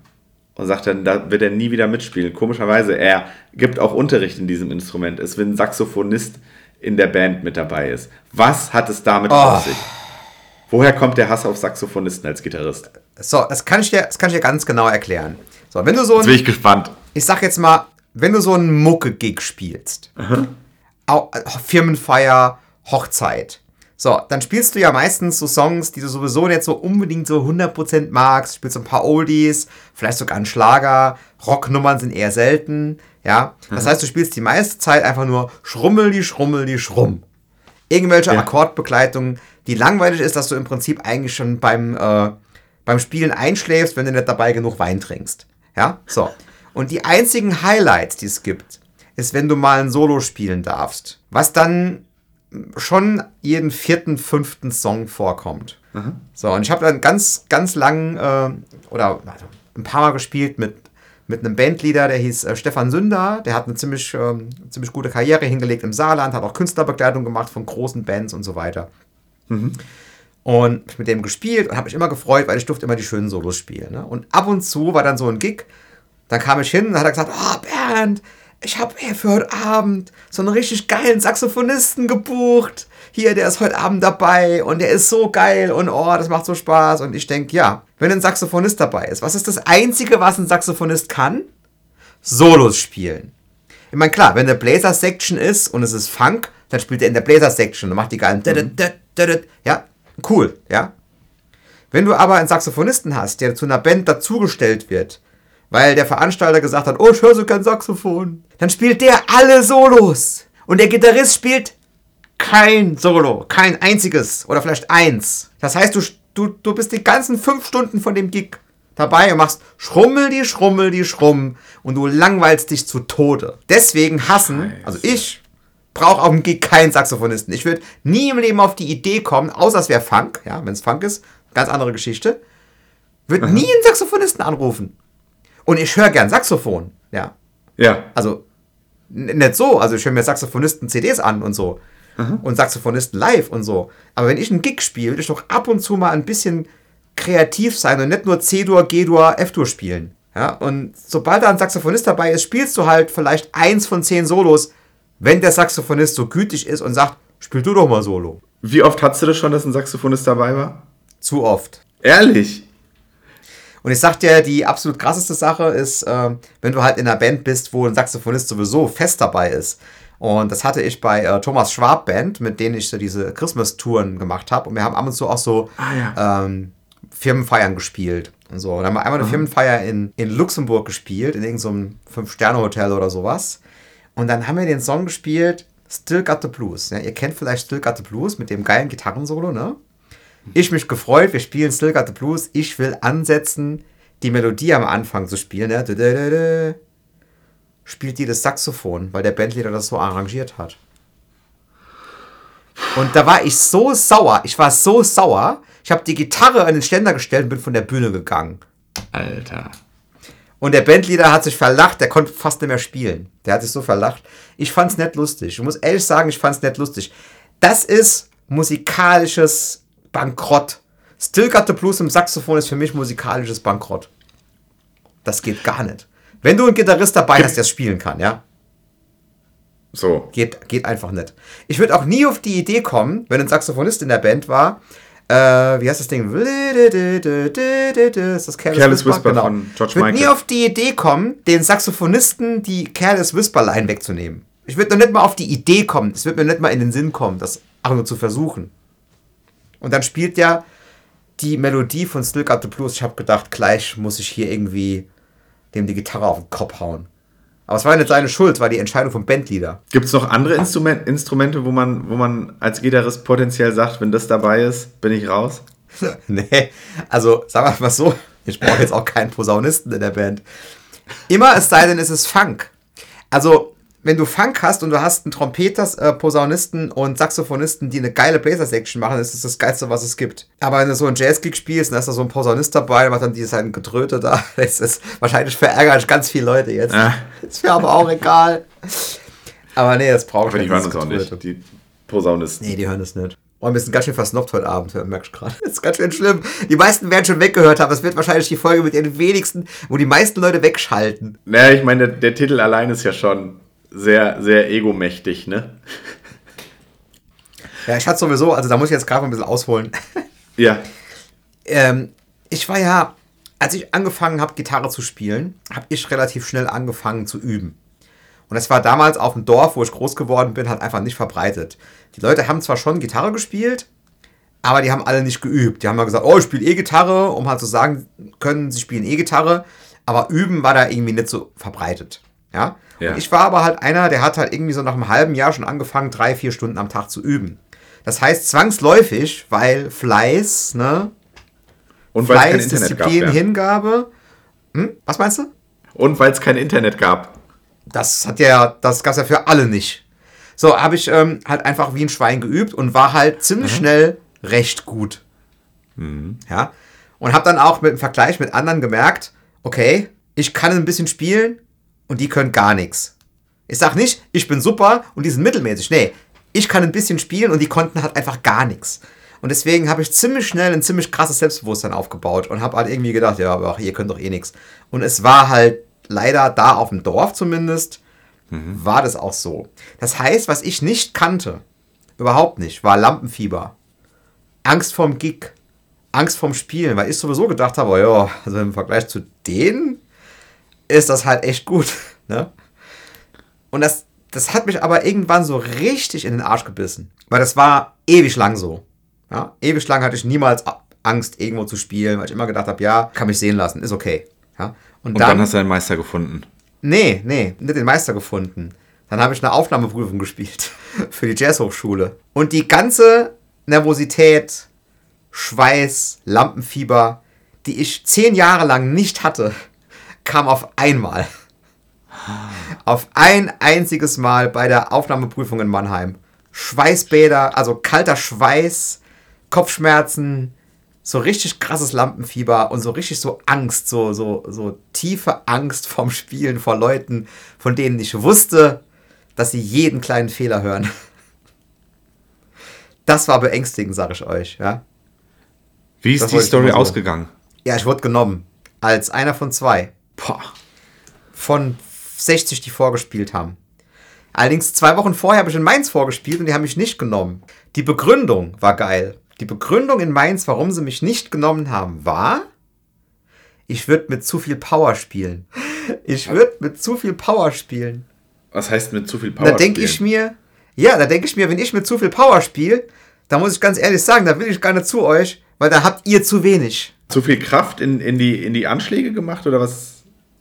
und sagt dann, da wird er nie wieder mitspielen. Komischerweise, er gibt auch Unterricht in diesem Instrument, ist wie ein Saxophonist in der Band mit dabei ist. Was hat es damit oh. auf sich? Woher kommt der Hass auf Saxophonisten als Gitarrist? So, das kann ich dir, das kann ich dir ganz genau erklären. So, wenn du so ein, Jetzt bin ich gespannt. Ich sag jetzt mal, wenn du so einen Mucke-Gig spielst, mhm. Firmenfeier, Hochzeit, so, dann spielst du ja meistens so Songs, die du sowieso nicht so unbedingt so 100% magst. Spielst ein paar Oldies, vielleicht sogar einen Schlager. Rocknummern sind eher selten, ja. Das mhm. heißt, du spielst die meiste Zeit einfach nur Schrummel, die Schrummel, die Schrumm. Irgendwelche ja. Akkordbegleitungen, die langweilig ist, dass du im Prinzip eigentlich schon beim, äh, beim Spielen einschläfst, wenn du nicht dabei genug Wein trinkst. Ja, so. Und die einzigen Highlights, die es gibt, ist, wenn du mal ein Solo spielen darfst. Was dann schon jeden vierten, fünften Song vorkommt. Mhm. So, und ich habe dann ganz, ganz lang äh, oder ein paar Mal gespielt mit, mit einem Bandleader, der hieß äh, Stefan Sünder. Der hat eine ziemlich, äh, ziemlich gute Karriere hingelegt im Saarland, hat auch Künstlerbegleitung gemacht von großen Bands und so weiter. Mhm. Und mit dem gespielt und habe mich immer gefreut, weil ich durfte immer die schönen Solos spielen. Ne? Und ab und zu war dann so ein Gig, dann kam ich hin und hat er gesagt, oh Bernd, ich habe für heute Abend so einen richtig geilen Saxophonisten gebucht. Hier, der ist heute Abend dabei und der ist so geil und oh, das macht so Spaß. Und ich denke, ja, wenn ein Saxophonist dabei ist, was ist das Einzige, was ein Saxophonist kann? Solos spielen. Ich meine, klar, wenn eine Blazer-Section ist und es ist Funk, dann spielt er in der Blazer-Section und macht die geilen. Mhm. Ja, cool, ja. Wenn du aber einen Saxophonisten hast, der zu einer Band dazugestellt wird, weil der Veranstalter gesagt hat, oh, ich höre so kein Saxophon. Dann spielt der alle Solos. Und der Gitarrist spielt kein Solo, kein einziges oder vielleicht eins. Das heißt, du, du, du bist die ganzen fünf Stunden von dem Gig dabei und machst Schrummel die Schrummel die Schrumm und du langweilst dich zu Tode. Deswegen hassen, also ich brauche auf dem Gig keinen Saxophonisten. Ich würde nie im Leben auf die Idee kommen, außer es wäre Funk, ja, wenn es Funk ist, ganz andere Geschichte, würde nie einen Saxophonisten anrufen. Und ich höre gern Saxophon, ja. Ja. Also, nicht so, also ich höre mir Saxophonisten CDs an und so. Mhm. Und Saxophonisten live und so. Aber wenn ich einen Gig spiele, will ich doch ab und zu mal ein bisschen kreativ sein und nicht nur C-Dur, G-Dur, F-Dur spielen. Ja, und sobald da ein Saxophonist dabei ist, spielst du halt vielleicht eins von zehn Solos, wenn der Saxophonist so gütig ist und sagt, spiel du doch mal Solo. Wie oft hattest du das schon, dass ein Saxophonist dabei war? Zu oft. Ehrlich? Und ich sag dir, die absolut krasseste Sache ist, äh, wenn du halt in einer Band bist, wo ein Saxophonist sowieso fest dabei ist. Und das hatte ich bei äh, Thomas Schwab Band, mit denen ich so diese Christmas-Touren gemacht habe. Und wir haben ab und zu auch so ah, ja. ähm, Firmenfeiern gespielt. Und so. Und dann haben wir einmal eine mhm. Firmenfeier in, in Luxemburg gespielt, in irgendeinem so Fünf-Sterne-Hotel oder sowas. Und dann haben wir den Song gespielt, Still Got the Blues. Ja, ihr kennt vielleicht Still Got the Blues mit dem geilen Gitarrensolo, ne? Ich mich gefreut, wir spielen Still Got the Blues. Ich will ansetzen, die Melodie am Anfang zu spielen. Ja, spielt die das Saxophon, weil der Bandleader das so arrangiert hat. Und da war ich so sauer. Ich war so sauer. Ich habe die Gitarre an den Ständer gestellt und bin von der Bühne gegangen. Alter. Und der Bandleader hat sich verlacht, der konnte fast nicht mehr spielen. Der hat sich so verlacht. Ich fand's nicht lustig. Ich muss ehrlich sagen, ich fand's nicht lustig. Das ist musikalisches Bankrott. Still Got the Blues im Saxophon ist für mich musikalisches Bankrott. Das geht gar nicht. Wenn du einen Gitarrist dabei hast, der es spielen kann, ja? So. Geht, geht einfach nicht. Ich würde auch nie auf die Idee kommen, wenn ein Saxophonist in der Band war, äh, wie heißt das Ding? Das ist das Careless, Careless Whisper, Whisper genau. von George Ich würde nie auf die Idee kommen, den Saxophonisten die Careless Whisper Line wegzunehmen. Ich würde noch nicht mal auf die Idee kommen. Es wird mir nicht mal in den Sinn kommen, das auch nur zu versuchen. Und dann spielt ja die Melodie von Still Got the Blues. Ich habe gedacht, gleich muss ich hier irgendwie dem die Gitarre auf den Kopf hauen. Aber es war nicht seine Schuld, es war die Entscheidung vom Bandleader. Gibt es noch andere Instrument, Instrumente, wo man, wo man als Gitarrist potenziell sagt, wenn das dabei ist, bin ich raus? nee, also sagen wir mal so, ich brauche jetzt auch keinen Posaunisten in der Band. Immer es sei denn, es ist Funk. Also wenn du Funk hast und du hast einen Trompeter, äh, Posaunisten und Saxophonisten, die eine geile Blazer-Section machen, ist das das Geilste, was es gibt. Aber wenn du so einen Jazz-Gig spielst, dann ist da so ein Posaunist dabei, macht dann dieses ein Getröte da. Das ist wahrscheinlich verärgert ganz viele Leute jetzt. Ja. Ist mir aber auch egal. Aber nee, das braucht ich. Aber die hören das auch nicht, die Posaunisten. Nee, die hören das nicht. Oh, wir sind ganz schön versnoppt heute Abend, merkst du gerade. Das ist ganz schön schlimm. Die meisten werden schon weggehört haben. Es wird wahrscheinlich die Folge mit den wenigsten, wo die meisten Leute wegschalten. Naja, ich meine, der, der Titel allein ist ja schon sehr, sehr egomächtig, ne? Ja, ich hatte sowieso, also da muss ich jetzt gerade ein bisschen ausholen. Ja. ähm, ich war ja, als ich angefangen habe, Gitarre zu spielen, habe ich relativ schnell angefangen zu üben. Und das war damals auf dem Dorf, wo ich groß geworden bin, halt einfach nicht verbreitet. Die Leute haben zwar schon Gitarre gespielt, aber die haben alle nicht geübt. Die haben mal gesagt, oh, ich spiele E-Gitarre, um halt zu sagen können, sie spielen E-Gitarre. Aber üben war da irgendwie nicht so verbreitet. Ja? ja. Und ich war aber halt einer, der hat halt irgendwie so nach einem halben Jahr schon angefangen, drei, vier Stunden am Tag zu üben. Das heißt zwangsläufig, weil Fleiß, ne? Und Fleiß, Disziplin, gab, ja. Hingabe. Hm? Was meinst du? Und weil es kein Internet gab. Das hat ja, das gab es ja für alle nicht. So, habe ich ähm, halt einfach wie ein Schwein geübt und war halt ziemlich mhm. schnell recht gut. Mhm. Ja. Und habe dann auch mit dem Vergleich mit anderen gemerkt, okay, ich kann ein bisschen spielen und die können gar nichts. Ich sag nicht, ich bin super und die sind mittelmäßig. Nee, ich kann ein bisschen spielen und die konnten halt einfach gar nichts. Und deswegen habe ich ziemlich schnell ein ziemlich krasses Selbstbewusstsein aufgebaut und habe halt irgendwie gedacht, ja, aber ihr könnt doch eh nichts. Und es war halt leider da auf dem Dorf zumindest, mhm. war das auch so. Das heißt, was ich nicht kannte, überhaupt nicht, war Lampenfieber. Angst vorm Gig, Angst vorm Spielen, weil ich sowieso gedacht habe, ja, also im Vergleich zu denen ist das halt echt gut. Ne? Und das, das hat mich aber irgendwann so richtig in den Arsch gebissen. Weil das war ewig lang so. Ja? Ewig lang hatte ich niemals Angst, irgendwo zu spielen, weil ich immer gedacht habe, ja, kann mich sehen lassen, ist okay. Ja? Und, Und dann, dann hast du einen Meister gefunden. Nee, nee, nicht den Meister gefunden. Dann habe ich eine Aufnahmeprüfung gespielt für die Jazzhochschule. Und die ganze Nervosität, Schweiß, Lampenfieber, die ich zehn Jahre lang nicht hatte, kam auf einmal. Auf ein einziges Mal bei der Aufnahmeprüfung in Mannheim. Schweißbäder, also kalter Schweiß, Kopfschmerzen, so richtig krasses Lampenfieber und so richtig so Angst, so, so, so tiefe Angst vom Spielen vor Leuten, von denen ich wusste, dass sie jeden kleinen Fehler hören. Das war beängstigend, sag ich euch, ja. Wie ist das die Story ausgegangen? Ja, ich wurde genommen. Als einer von zwei. Boah. Von 60, die vorgespielt haben. Allerdings zwei Wochen vorher habe ich in Mainz vorgespielt und die haben mich nicht genommen. Die Begründung war geil. Die Begründung in Mainz, warum sie mich nicht genommen haben, war, ich würde mit zu viel Power spielen. Ich würde mit zu viel Power spielen. Was heißt mit zu viel Power? Da denke ich mir, ja, da denke ich mir, wenn ich mit zu viel Power spiele, da muss ich ganz ehrlich sagen, da will ich gar nicht zu euch, weil da habt ihr zu wenig. Zu viel Kraft in, in, die, in die Anschläge gemacht oder was,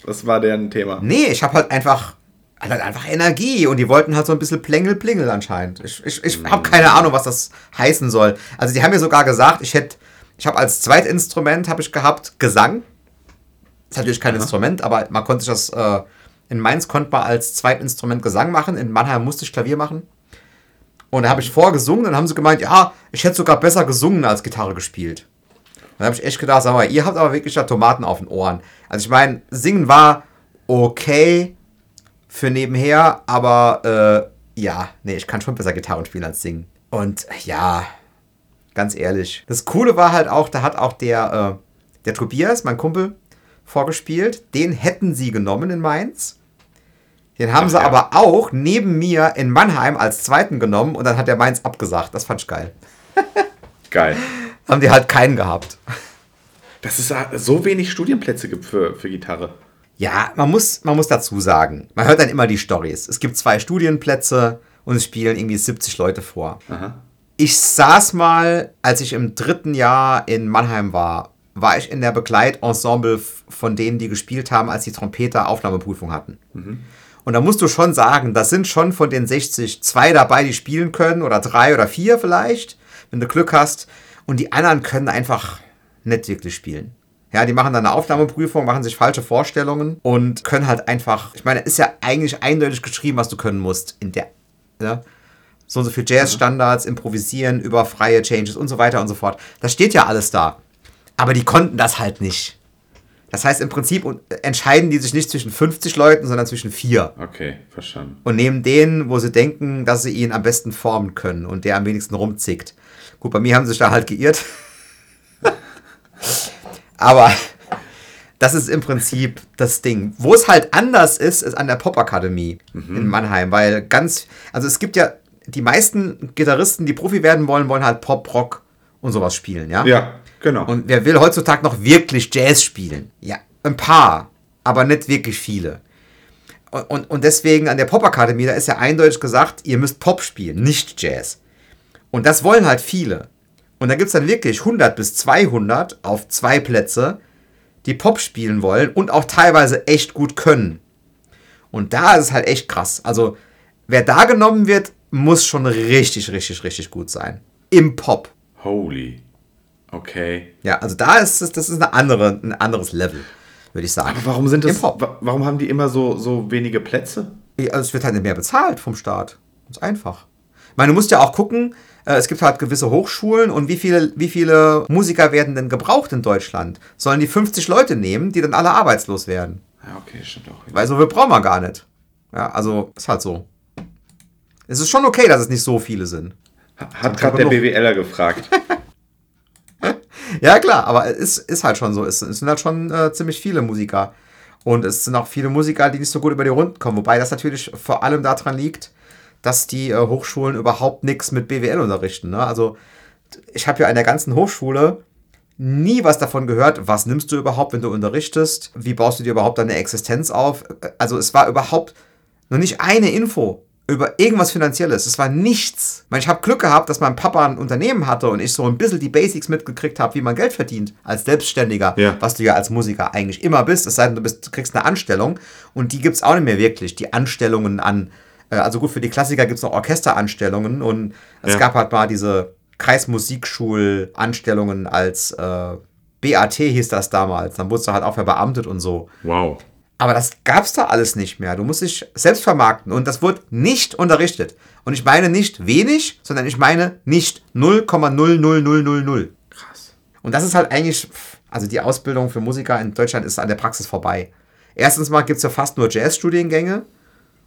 was war deren Thema? Nee, ich habe halt einfach halt einfach Energie und die wollten halt so ein bisschen Plengel-Plingel anscheinend. Ich, ich, ich habe keine Ahnung, was das heißen soll. Also die haben mir sogar gesagt, ich hätte, ich habe als Zweitinstrument habe ich gehabt Gesang. Das ist natürlich kein Aha. Instrument, aber man konnte sich das, äh, in Mainz konnte man als Zweitinstrument Gesang machen, in Mannheim musste ich Klavier machen. Und da habe ich vorgesungen und haben sie gemeint, ja, ich hätte sogar besser gesungen als Gitarre gespielt. Da habe ich echt gedacht, sag mal, ihr habt aber wirklich da Tomaten auf den Ohren. Also ich meine, singen war okay, für nebenher, aber äh, ja, nee, ich kann schon besser Gitarre spielen als singen. Und ja, ganz ehrlich. Das Coole war halt auch, da hat auch der, äh, der Tobias, mein Kumpel, vorgespielt. Den hätten sie genommen in Mainz. Den haben Ach, sie ja. aber auch neben mir in Mannheim als zweiten genommen und dann hat der Mainz abgesagt. Das fand ich geil. geil. Haben die halt keinen gehabt. Dass es so wenig Studienplätze gibt für, für Gitarre. Ja, man muss, man muss dazu sagen, man hört dann immer die Stories. Es gibt zwei Studienplätze und es spielen irgendwie 70 Leute vor. Aha. Ich saß mal, als ich im dritten Jahr in Mannheim war, war ich in der Begleitensemble von denen, die gespielt haben, als die Trompeter Aufnahmeprüfung hatten. Mhm. Und da musst du schon sagen, das sind schon von den 60 zwei dabei, die spielen können, oder drei oder vier vielleicht, wenn du Glück hast. Und die anderen können einfach nicht wirklich spielen. Ja, die machen dann eine Aufnahmeprüfung, machen sich falsche Vorstellungen und können halt einfach, ich meine, ist ja eigentlich eindeutig geschrieben, was du können musst in der, ne? So und so viel Jazz-Standards, improvisieren über freie Changes und so weiter und so fort. Das steht ja alles da. Aber die konnten das halt nicht. Das heißt, im Prinzip entscheiden die sich nicht zwischen 50 Leuten, sondern zwischen vier. Okay, verstanden. Und nehmen den, wo sie denken, dass sie ihn am besten formen können und der am wenigsten rumzickt. Gut, bei mir haben sie sich da halt geirrt. Aber das ist im Prinzip das Ding. Wo es halt anders ist, ist an der Popakademie mhm. in Mannheim, weil ganz, also es gibt ja die meisten Gitarristen, die Profi werden wollen, wollen halt Pop, Rock und sowas spielen, ja? Ja, genau. Und wer will heutzutage noch wirklich Jazz spielen? Ja, ein paar, aber nicht wirklich viele. Und, und, und deswegen an der Popakademie, da ist ja eindeutig gesagt, ihr müsst Pop spielen, nicht Jazz. Und das wollen halt viele. Und da gibt es dann wirklich 100 bis 200 auf zwei Plätze, die Pop spielen wollen und auch teilweise echt gut können. Und da ist es halt echt krass. Also, wer da genommen wird, muss schon richtig, richtig, richtig gut sein. Im Pop. Holy. Okay. Ja, also da ist es, das ist eine andere, ein anderes Level, würde ich sagen. Aber warum sind das, warum haben die immer so, so wenige Plätze? Also es wird halt mehr bezahlt vom Staat. Ist einfach. Ich meine, du musst ja auch gucken, es gibt halt gewisse Hochschulen und wie viele, wie viele Musiker werden denn gebraucht in Deutschland? Sollen die 50 Leute nehmen, die dann alle arbeitslos werden? Ja, okay, stimmt auch. Wieder. Weil so viel brauchen wir gar nicht. Ja, also ist halt so. Es ist schon okay, dass es nicht so viele sind. Hat gerade der BWLer gefragt. ja, klar, aber es ist halt schon so. Es, sind halt schon äh, ziemlich viele Musiker. Und es sind auch viele Musiker, die nicht so gut über die Runden kommen. Wobei das natürlich vor allem daran liegt, dass die äh, Hochschulen überhaupt nichts mit BWL unterrichten. Ne? Also ich habe ja an der ganzen Hochschule nie was davon gehört, was nimmst du überhaupt, wenn du unterrichtest, wie baust du dir überhaupt deine Existenz auf. Also es war überhaupt noch nicht eine Info über irgendwas Finanzielles. Es war nichts. Ich habe Glück gehabt, dass mein Papa ein Unternehmen hatte und ich so ein bisschen die Basics mitgekriegt habe, wie man Geld verdient als Selbstständiger, ja. was du ja als Musiker eigentlich immer bist, es sei denn, du, bist, du kriegst eine Anstellung und die gibt es auch nicht mehr wirklich, die Anstellungen an, also gut, für die Klassiker gibt es noch Orchesteranstellungen und es ja. gab halt mal diese Kreismusikschulanstellungen als äh, BAT hieß das damals, dann wurdest du halt auch verbeamtet und so. Wow. Aber das gab es da alles nicht mehr. Du musst dich selbst vermarkten und das wird nicht unterrichtet. Und ich meine nicht wenig, sondern ich meine nicht 0,00000. Krass. Und das ist halt eigentlich, also die Ausbildung für Musiker in Deutschland ist an der Praxis vorbei. Erstens mal gibt es ja fast nur Jazz-Studiengänge.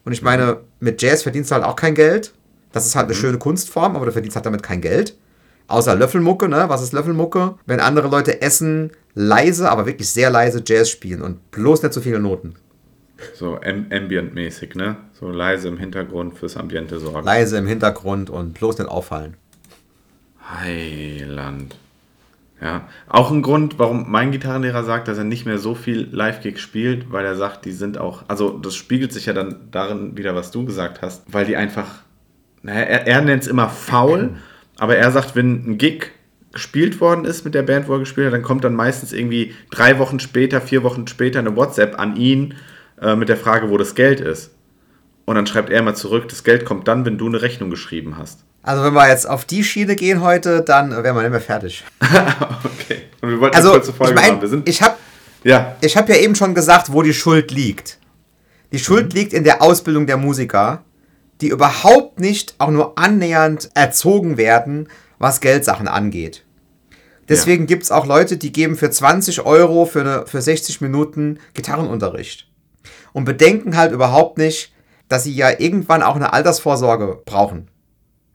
Und ich meine, mit Jazz verdienst du halt auch kein Geld. Das ist halt eine mhm. schöne Kunstform, aber du verdienst halt damit kein Geld. Außer Löffelmucke, ne? Was ist Löffelmucke? Wenn andere Leute essen, leise, aber wirklich sehr leise Jazz spielen und bloß nicht so viele Noten. So ambient-mäßig, ne? So leise im Hintergrund fürs Ambiente sorgen. Leise im Hintergrund und bloß nicht auffallen. Heiland. Ja, auch ein Grund, warum mein Gitarrenlehrer sagt, dass er nicht mehr so viel Live-Gigs spielt, weil er sagt, die sind auch, also das spiegelt sich ja dann darin wieder, was du gesagt hast, weil die einfach, naja, er, er nennt es immer faul, aber er sagt, wenn ein Gig gespielt worden ist mit der Band, wo er gespielt hat, dann kommt dann meistens irgendwie drei Wochen später, vier Wochen später eine WhatsApp an ihn äh, mit der Frage, wo das Geld ist. Und dann schreibt er immer zurück, das Geld kommt dann, wenn du eine Rechnung geschrieben hast. Also wenn wir jetzt auf die Schiene gehen heute, dann wären wir nicht mehr fertig. okay. Und wir wollten also, eine kurze Folge ich mein, machen. Wir sind, ich habe ja. hab ja eben schon gesagt, wo die Schuld liegt. Die Schuld mhm. liegt in der Ausbildung der Musiker die überhaupt nicht auch nur annähernd erzogen werden, was Geldsachen angeht. Deswegen ja. gibt es auch Leute, die geben für 20 Euro für, eine, für 60 Minuten Gitarrenunterricht. Und bedenken halt überhaupt nicht, dass sie ja irgendwann auch eine Altersvorsorge brauchen.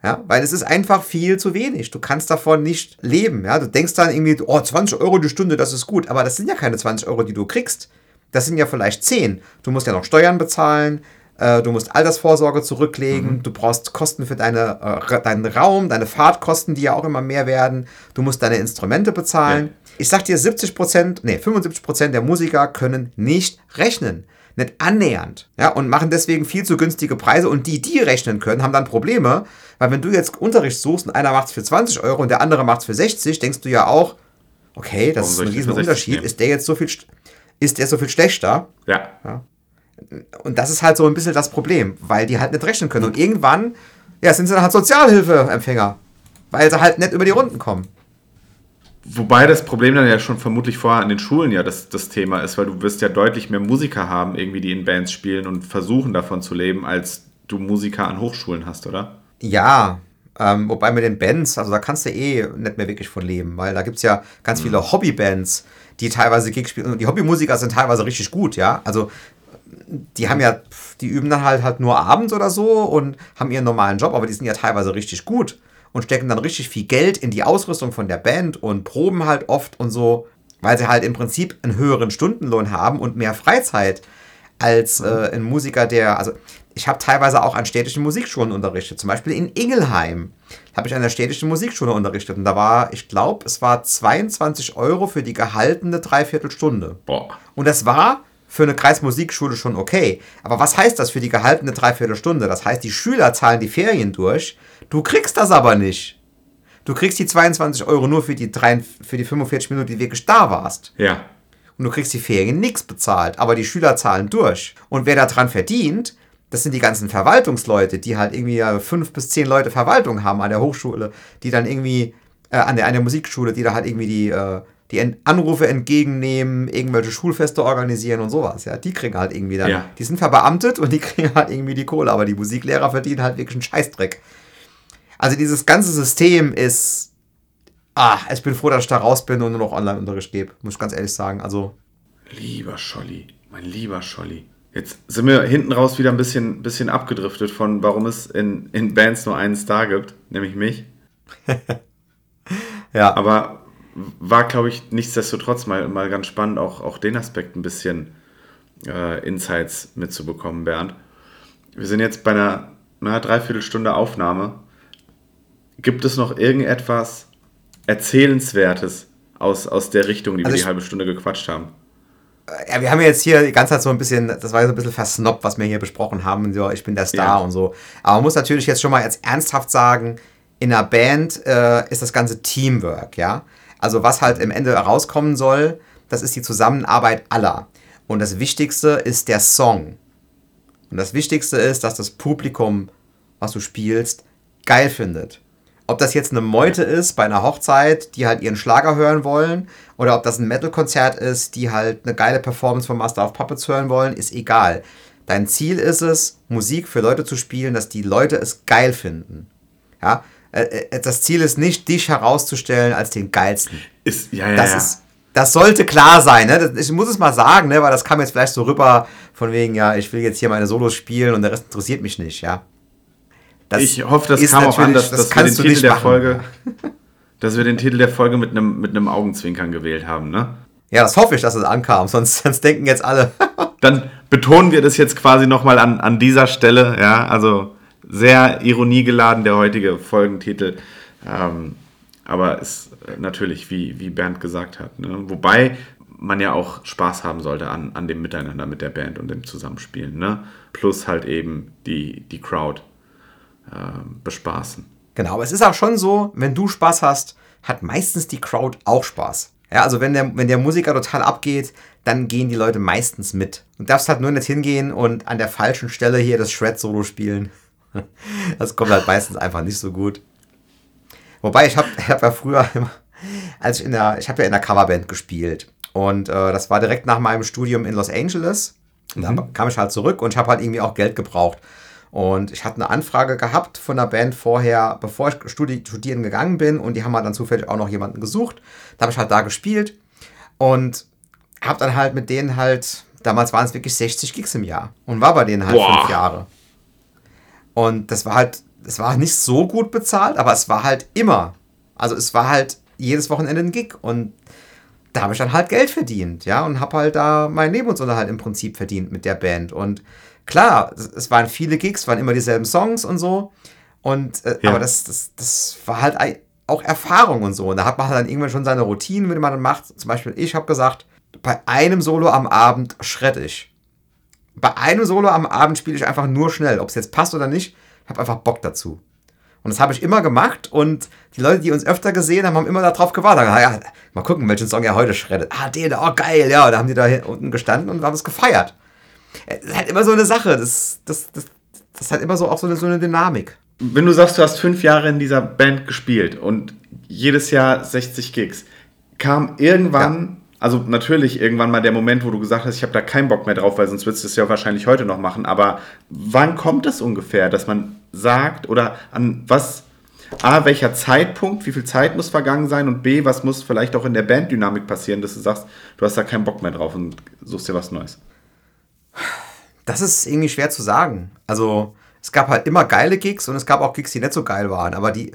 Ja, weil es ist einfach viel zu wenig. Du kannst davon nicht leben. Ja, du denkst dann irgendwie, oh, 20 Euro die Stunde, das ist gut. Aber das sind ja keine 20 Euro, die du kriegst. Das sind ja vielleicht 10. Du musst ja noch Steuern bezahlen. Äh, du musst Altersvorsorge zurücklegen, mhm. du brauchst Kosten für deine, äh, deinen Raum, deine Fahrtkosten, die ja auch immer mehr werden, du musst deine Instrumente bezahlen. Ja. Ich sag dir, 70 Prozent, nee, 75 Prozent der Musiker können nicht rechnen. Nicht annähernd. Ja, und machen deswegen viel zu günstige Preise. Und die, die rechnen können, haben dann Probleme. Weil wenn du jetzt Unterricht suchst und einer macht es für 20 Euro und der andere macht es für 60, denkst du ja auch, okay, das Warum ist ein riesen Unterschied. Ist der jetzt so viel, ist der so viel schlechter? Ja. ja. Und das ist halt so ein bisschen das Problem, weil die halt nicht rechnen können. Und irgendwann, ja, sind sie dann halt Sozialhilfeempfänger, weil sie halt nicht über die Runden kommen. Wobei das Problem dann ja schon vermutlich vorher an den Schulen ja das, das Thema ist, weil du wirst ja deutlich mehr Musiker haben, irgendwie, die in Bands spielen und versuchen davon zu leben, als du Musiker an Hochschulen hast, oder? Ja, ähm, wobei mit den Bands, also da kannst du eh nicht mehr wirklich von leben, weil da gibt es ja ganz viele mhm. Hobbybands, die teilweise Gigs spielen. Und die Hobbymusiker sind teilweise richtig gut, ja. Also die haben ja, die üben dann halt halt nur abends oder so und haben ihren normalen Job, aber die sind ja teilweise richtig gut und stecken dann richtig viel Geld in die Ausrüstung von der Band und proben halt oft und so, weil sie halt im Prinzip einen höheren Stundenlohn haben und mehr Freizeit als äh, ein Musiker, der, also ich habe teilweise auch an städtischen Musikschulen unterrichtet. Zum Beispiel in Ingelheim habe ich an der städtischen Musikschule unterrichtet. Und da war, ich glaube, es war 22 Euro für die gehaltene Dreiviertelstunde. Boah. Und das war für eine Kreismusikschule schon okay. Aber was heißt das für die gehaltene Dreiviertelstunde? Das heißt, die Schüler zahlen die Ferien durch. Du kriegst das aber nicht. Du kriegst die 22 Euro nur für die, drei, für die 45 Minuten, die wirklich da warst. Ja. Und du kriegst die Ferien nichts bezahlt. Aber die Schüler zahlen durch. Und wer daran verdient, das sind die ganzen Verwaltungsleute, die halt irgendwie fünf bis zehn Leute Verwaltung haben an der Hochschule, die dann irgendwie, äh, an, der, an der Musikschule, die da halt irgendwie die, äh, die Anrufe entgegennehmen, irgendwelche Schulfeste organisieren und sowas. Ja, die kriegen halt irgendwie dann, ja. die sind verbeamtet und die kriegen halt irgendwie die Kohle, aber die Musiklehrer verdienen halt wirklich einen Scheißdreck. Also dieses ganze System ist, ah, ich bin froh, dass ich da raus bin und nur noch Online-Unterricht gebe, muss ich ganz ehrlich sagen. Also. Lieber Scholli, mein lieber Scholli. Jetzt sind wir hinten raus wieder ein bisschen, bisschen abgedriftet von, warum es in, in Bands nur einen Star gibt, nämlich mich. ja. Aber war, glaube ich, nichtsdestotrotz mal, mal ganz spannend, auch, auch den Aspekt ein bisschen äh, Insights mitzubekommen, Bernd. Wir sind jetzt bei einer, einer Dreiviertelstunde Aufnahme. Gibt es noch irgendetwas Erzählenswertes aus, aus der Richtung, die also wir die halbe Stunde gequatscht haben? Ja, wir haben jetzt hier die ganze Zeit so ein bisschen, das war so ein bisschen versnoppt, was wir hier besprochen haben. So, ich bin der Star ja. und so. Aber man muss natürlich jetzt schon mal jetzt ernsthaft sagen, in einer Band äh, ist das ganze Teamwork, ja. Also was halt im Ende herauskommen soll, das ist die Zusammenarbeit aller. Und das Wichtigste ist der Song. Und das Wichtigste ist, dass das Publikum, was du spielst, geil findet. Ob das jetzt eine Meute ist bei einer Hochzeit, die halt ihren Schlager hören wollen, oder ob das ein Metal-Konzert ist, die halt eine geile Performance von Master of Puppets hören wollen, ist egal. Dein Ziel ist es, Musik für Leute zu spielen, dass die Leute es geil finden. Ja, das Ziel ist nicht, dich herauszustellen als den geilsten. Ist, ja, ja, das ja. Ist, das sollte klar sein, ne? Ich muss es mal sagen, ne? Weil das kam jetzt vielleicht so rüber, von wegen, ja, ich will jetzt hier meine Solos spielen und der Rest interessiert mich nicht, ja. Das ich hoffe, das kam auch an, dass, das dass wir den Titel der machen. Folge, dass wir den Titel der Folge mit einem mit einem Augenzwinkern gewählt haben, ne? Ja, das hoffe ich, dass es ankam, sonst, sonst denken jetzt alle. Dann betonen wir das jetzt quasi nochmal an, an dieser Stelle, ja, also sehr ironiegeladen der heutige Folgentitel. Ähm, aber ist natürlich, wie, wie Bernd gesagt hat. Ne? Wobei man ja auch Spaß haben sollte an, an dem Miteinander mit der Band und dem Zusammenspielen. Ne? Plus halt eben die, die Crowd äh, bespaßen. Genau, aber es ist auch schon so, wenn du Spaß hast, hat meistens die Crowd auch Spaß. Ja, also wenn der, wenn der Musiker total abgeht, dann gehen die Leute meistens mit. Und darfst halt nur nicht hingehen und an der falschen Stelle hier das Shred-Solo spielen. Das kommt halt meistens einfach nicht so gut. Wobei, ich habe ich hab ja früher, als ich in der, ich habe ja in der Coverband gespielt. Und äh, das war direkt nach meinem Studium in Los Angeles. Und mhm. da kam ich halt zurück und ich habe halt irgendwie auch Geld gebraucht. Und ich hatte eine Anfrage gehabt von der Band vorher, bevor ich studi studieren gegangen bin. Und die haben halt dann zufällig auch noch jemanden gesucht. Da habe ich halt da gespielt und habe dann halt mit denen halt, damals waren es wirklich 60 Gigs im Jahr. Und war bei denen halt Boah. fünf Jahre. Und das war halt, es war nicht so gut bezahlt, aber es war halt immer. Also es war halt jedes Wochenende ein Gig. Und da habe ich dann halt Geld verdient, ja, und habe halt da meinen Lebensunterhalt im Prinzip verdient mit der Band. Und klar, es waren viele Gigs, waren immer dieselben Songs und so. Und, äh, ja. aber das, das, das war halt auch Erfahrung und so. Und da hat man dann irgendwann schon seine Routinen, wenn man dann macht. Zum Beispiel, ich habe gesagt, bei einem Solo am Abend schredde ich. Bei einem Solo am Abend spiele ich einfach nur schnell. Ob es jetzt passt oder nicht, ich habe einfach Bock dazu. Und das habe ich immer gemacht und die Leute, die uns öfter gesehen haben, haben immer darauf gewartet. Ja, mal gucken, welchen Song er heute schreddet. Ah, den, oh geil, ja. Da haben die da unten gestanden und haben es gefeiert. Es ist halt immer so eine Sache. Das, das, das, das halt immer so auch so eine, so eine Dynamik. Wenn du sagst, du hast fünf Jahre in dieser Band gespielt und jedes Jahr 60 Gigs, kam irgendwann, ja. also natürlich irgendwann mal der Moment, wo du gesagt hast, ich habe da keinen Bock mehr drauf, weil sonst würdest du es ja wahrscheinlich heute noch machen. Aber wann kommt es ungefähr, dass man sagt oder an was A, welcher Zeitpunkt, wie viel Zeit muss vergangen sein und B, was muss vielleicht auch in der Banddynamik passieren, dass du sagst, du hast da keinen Bock mehr drauf und suchst dir was Neues? Das ist irgendwie schwer zu sagen. Also, es gab halt immer geile Gigs und es gab auch Gigs, die nicht so geil waren. Aber die,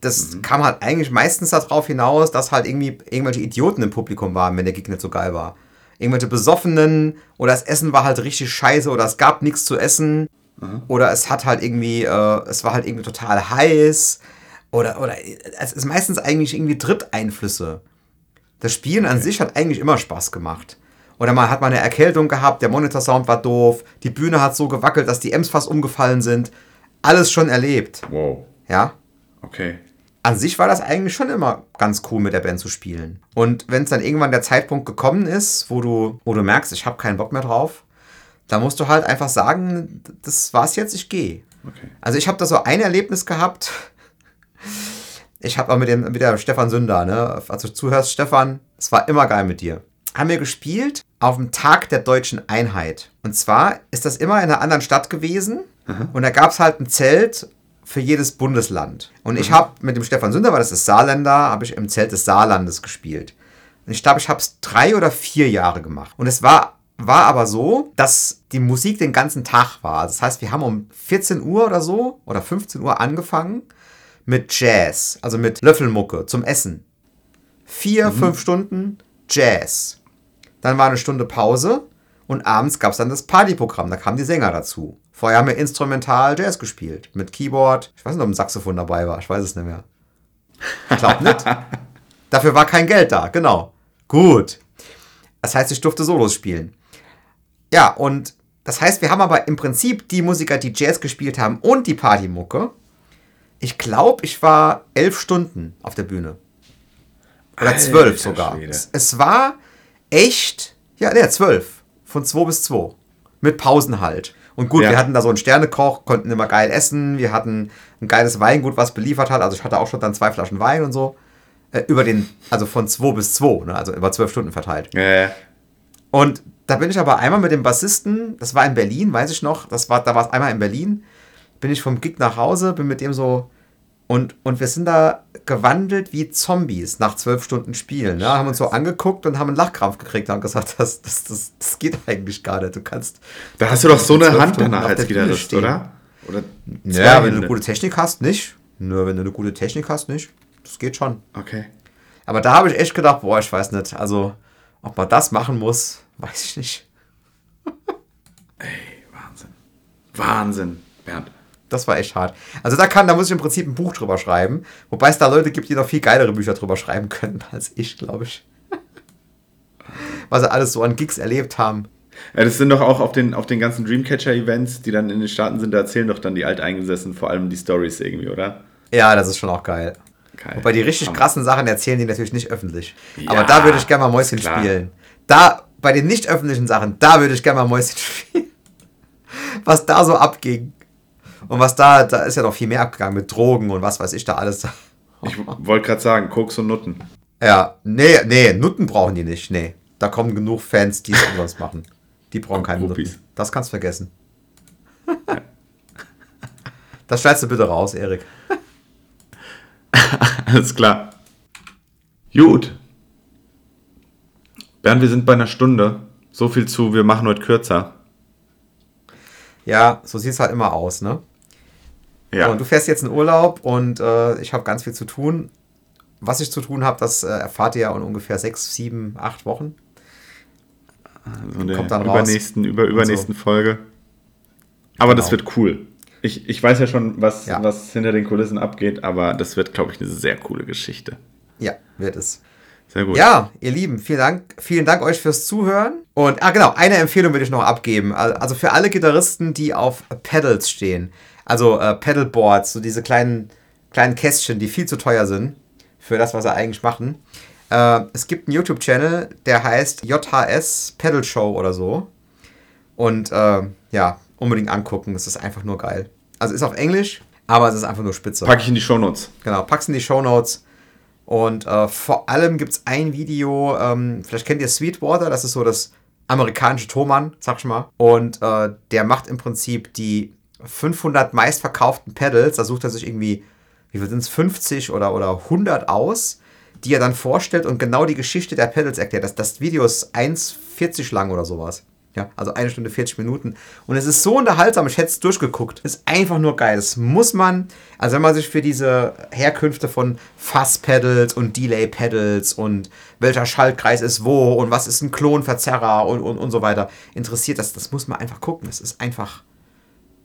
das mhm. kam halt eigentlich meistens darauf hinaus, dass halt irgendwie irgendwelche Idioten im Publikum waren, wenn der Gig nicht so geil war. Irgendwelche Besoffenen oder das Essen war halt richtig scheiße oder es gab nichts zu essen. Mhm. Oder es hat halt irgendwie, äh, es war halt irgendwie total heiß. Oder, oder es ist meistens eigentlich irgendwie Dritteinflüsse. Das Spielen okay. an sich hat eigentlich immer Spaß gemacht. Oder man hat mal eine Erkältung gehabt, der Monitorsound war doof, die Bühne hat so gewackelt, dass die Ems fast umgefallen sind. Alles schon erlebt. Wow. Ja. Okay. An sich war das eigentlich schon immer ganz cool, mit der Band zu spielen. Und wenn es dann irgendwann der Zeitpunkt gekommen ist, wo du, wo du merkst, ich habe keinen Bock mehr drauf, dann musst du halt einfach sagen, das war's jetzt, ich gehe. Okay. Also ich habe da so ein Erlebnis gehabt. Ich habe auch mit dem mit der Stefan Sünder, ne, als du zuhörst, Stefan, es war immer geil mit dir. Haben wir gespielt auf dem Tag der deutschen Einheit. Und zwar ist das immer in einer anderen Stadt gewesen. Mhm. Und da gab es halt ein Zelt für jedes Bundesland. Und ich mhm. habe mit dem Stefan Sünder, weil das ist Saarländer, habe ich im Zelt des Saarlandes gespielt. Und ich glaube, ich habe es drei oder vier Jahre gemacht. Und es war war aber so, dass die Musik den ganzen Tag war. Das heißt, wir haben um 14 Uhr oder so oder 15 Uhr angefangen mit Jazz, also mit Löffelmucke zum Essen. Vier, mhm. fünf Stunden Jazz. Dann war eine Stunde Pause und abends gab es dann das Partyprogramm. Da kamen die Sänger dazu. Vorher haben wir instrumental Jazz gespielt. Mit Keyboard. Ich weiß nicht, ob ein Saxophon dabei war. Ich weiß es nicht mehr. Ich glaube nicht. Dafür war kein Geld da. Genau. Gut. Das heißt, ich durfte Solos spielen. Ja, und das heißt, wir haben aber im Prinzip die Musiker, die Jazz gespielt haben und die Partymucke. Ich glaube, ich war elf Stunden auf der Bühne. Oder zwölf sogar. Es, es, war echt, ja, ne, zwölf. Von zwei bis zwei. Mit Pausen halt. Und gut, ja. wir hatten da so einen Sternekoch, konnten immer geil essen. Wir hatten ein geiles Weingut, was beliefert hat. Also ich hatte auch schon dann zwei Flaschen Wein und so. Äh, über den, also von zwei bis zwei, ne? also über zwölf Stunden verteilt. Ja. Und da bin ich aber einmal mit dem Bassisten, das war in Berlin, weiß ich noch, das war, da war es einmal in Berlin, bin ich vom Gig nach Hause, bin mit dem so und, und wir sind da gewandelt wie Zombies nach zwölf Stunden Spielen. Ne? Haben uns so angeguckt und haben einen Lachkrampf gekriegt und haben gesagt, das, das, das, das geht eigentlich gar nicht. Du kannst. Da hast du doch so eine Hand danach als Gitarrist, oder? oder ja, wenn du eine gute Technik hast, nicht. Nur wenn du eine gute Technik hast, nicht. Das geht schon. Okay. Aber da habe ich echt gedacht, boah, ich weiß nicht. Also, ob man das machen muss, weiß ich nicht. Ey, Wahnsinn. Wahnsinn, Bernd. Das war echt hart. Also da kann, da muss ich im Prinzip ein Buch drüber schreiben. Wobei es da Leute gibt, die noch viel geilere Bücher drüber schreiben können als ich, glaube ich. Was sie alles so an Gigs erlebt haben. Ja, das sind doch auch auf den, auf den ganzen Dreamcatcher-Events, die dann in den Staaten sind, da erzählen doch dann die Alteingesessen vor allem die Stories irgendwie, oder? Ja, das ist schon auch geil. geil. Wobei die richtig krassen Sachen erzählen die natürlich nicht öffentlich. Ja, Aber da würde ich gerne mal Mäuschen spielen. Da, bei den nicht öffentlichen Sachen, da würde ich gerne mal Mäuschen spielen. Was da so abging. Und was da, da ist ja noch viel mehr abgegangen mit Drogen und was weiß ich da alles. Ich wollte gerade sagen, Koks und Nutten. Ja, nee, nee, Nutten brauchen die nicht. Nee, da kommen genug Fans, die es umsonst machen. Die brauchen keine Nutten. Das kannst du vergessen. Das schneidest du bitte raus, Erik. Alles klar. Gut. Bernd, wir sind bei einer Stunde. So viel zu, wir machen heute kürzer. Ja, so sieht es halt immer aus, ne? Ja. Und du fährst jetzt in Urlaub und äh, ich habe ganz viel zu tun. Was ich zu tun habe, das äh, erfahrt ihr ja in ungefähr sechs, sieben, acht Wochen. Also der Kommt dann übernächsten, raus. über, übernächsten so. Folge. Aber genau. das wird cool. Ich, ich weiß ja schon, was, ja. was hinter den Kulissen abgeht, aber das wird, glaube ich, eine sehr coole Geschichte. Ja, wird es. Sehr gut. Ja, ihr Lieben, vielen Dank, vielen Dank euch fürs Zuhören. Und, ah genau, eine Empfehlung würde ich noch abgeben. Also für alle Gitarristen, die auf Pedals stehen, also äh, Pedalboards, so diese kleinen, kleinen Kästchen, die viel zu teuer sind für das, was sie eigentlich machen. Äh, es gibt einen YouTube-Channel, der heißt JHS Pedal Show oder so. Und äh, ja, unbedingt angucken, es ist einfach nur geil. Also ist auf Englisch, aber es ist einfach nur spitze. Pack ich in die Show Notes. Genau, pack's in die Show Notes. Und äh, vor allem gibt es ein Video, ähm, vielleicht kennt ihr Sweetwater, das ist so das amerikanische Thomann, sag ich mal. Und äh, der macht im Prinzip die 500 meistverkauften Pedals. Da sucht er sich irgendwie, wie viel sind es, 50 oder, oder 100 aus, die er dann vorstellt und genau die Geschichte der Pedals erklärt. Das, das Video ist 1,40 lang oder sowas. Ja, also eine Stunde 40 Minuten. Und es ist so unterhaltsam, ich hätte es durchgeguckt. Ist einfach nur geil. Das muss man, also wenn man sich für diese Herkünfte von Fass-Pedals und Delay-Pedals und welcher Schaltkreis ist wo und was ist ein Klonverzerrer und, und, und so weiter interessiert, das, das muss man einfach gucken. Es ist einfach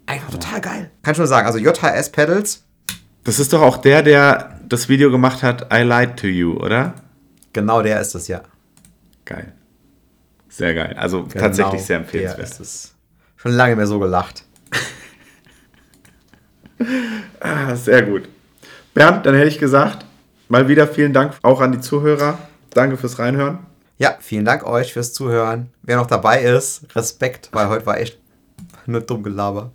Einfach total geil. Kann ich nur sagen, also JHS Pedals. Das ist doch auch der, der das Video gemacht hat, I lied to you, oder? Genau der ist es, ja. Geil. Sehr geil. Also genau tatsächlich sehr empfehlenswert. Ist es. Schon lange mehr so gelacht. ah, sehr gut. Bernd, dann hätte ich gesagt, mal wieder vielen Dank auch an die Zuhörer. Danke fürs Reinhören. Ja, vielen Dank euch fürs Zuhören. Wer noch dabei ist, Respekt, weil heute war echt nur dumm Gelaber.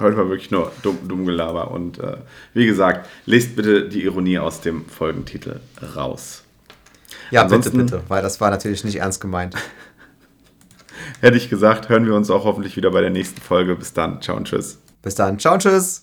heute war wirklich nur dumm, dumm Gelaber. Und äh, wie gesagt, lest bitte die Ironie aus dem Folgentitel raus. Ja, Ansonsten, bitte, bitte, weil das war natürlich nicht ernst gemeint. hätte ich gesagt, hören wir uns auch hoffentlich wieder bei der nächsten Folge. Bis dann. Ciao und tschüss. Bis dann. Ciao und tschüss.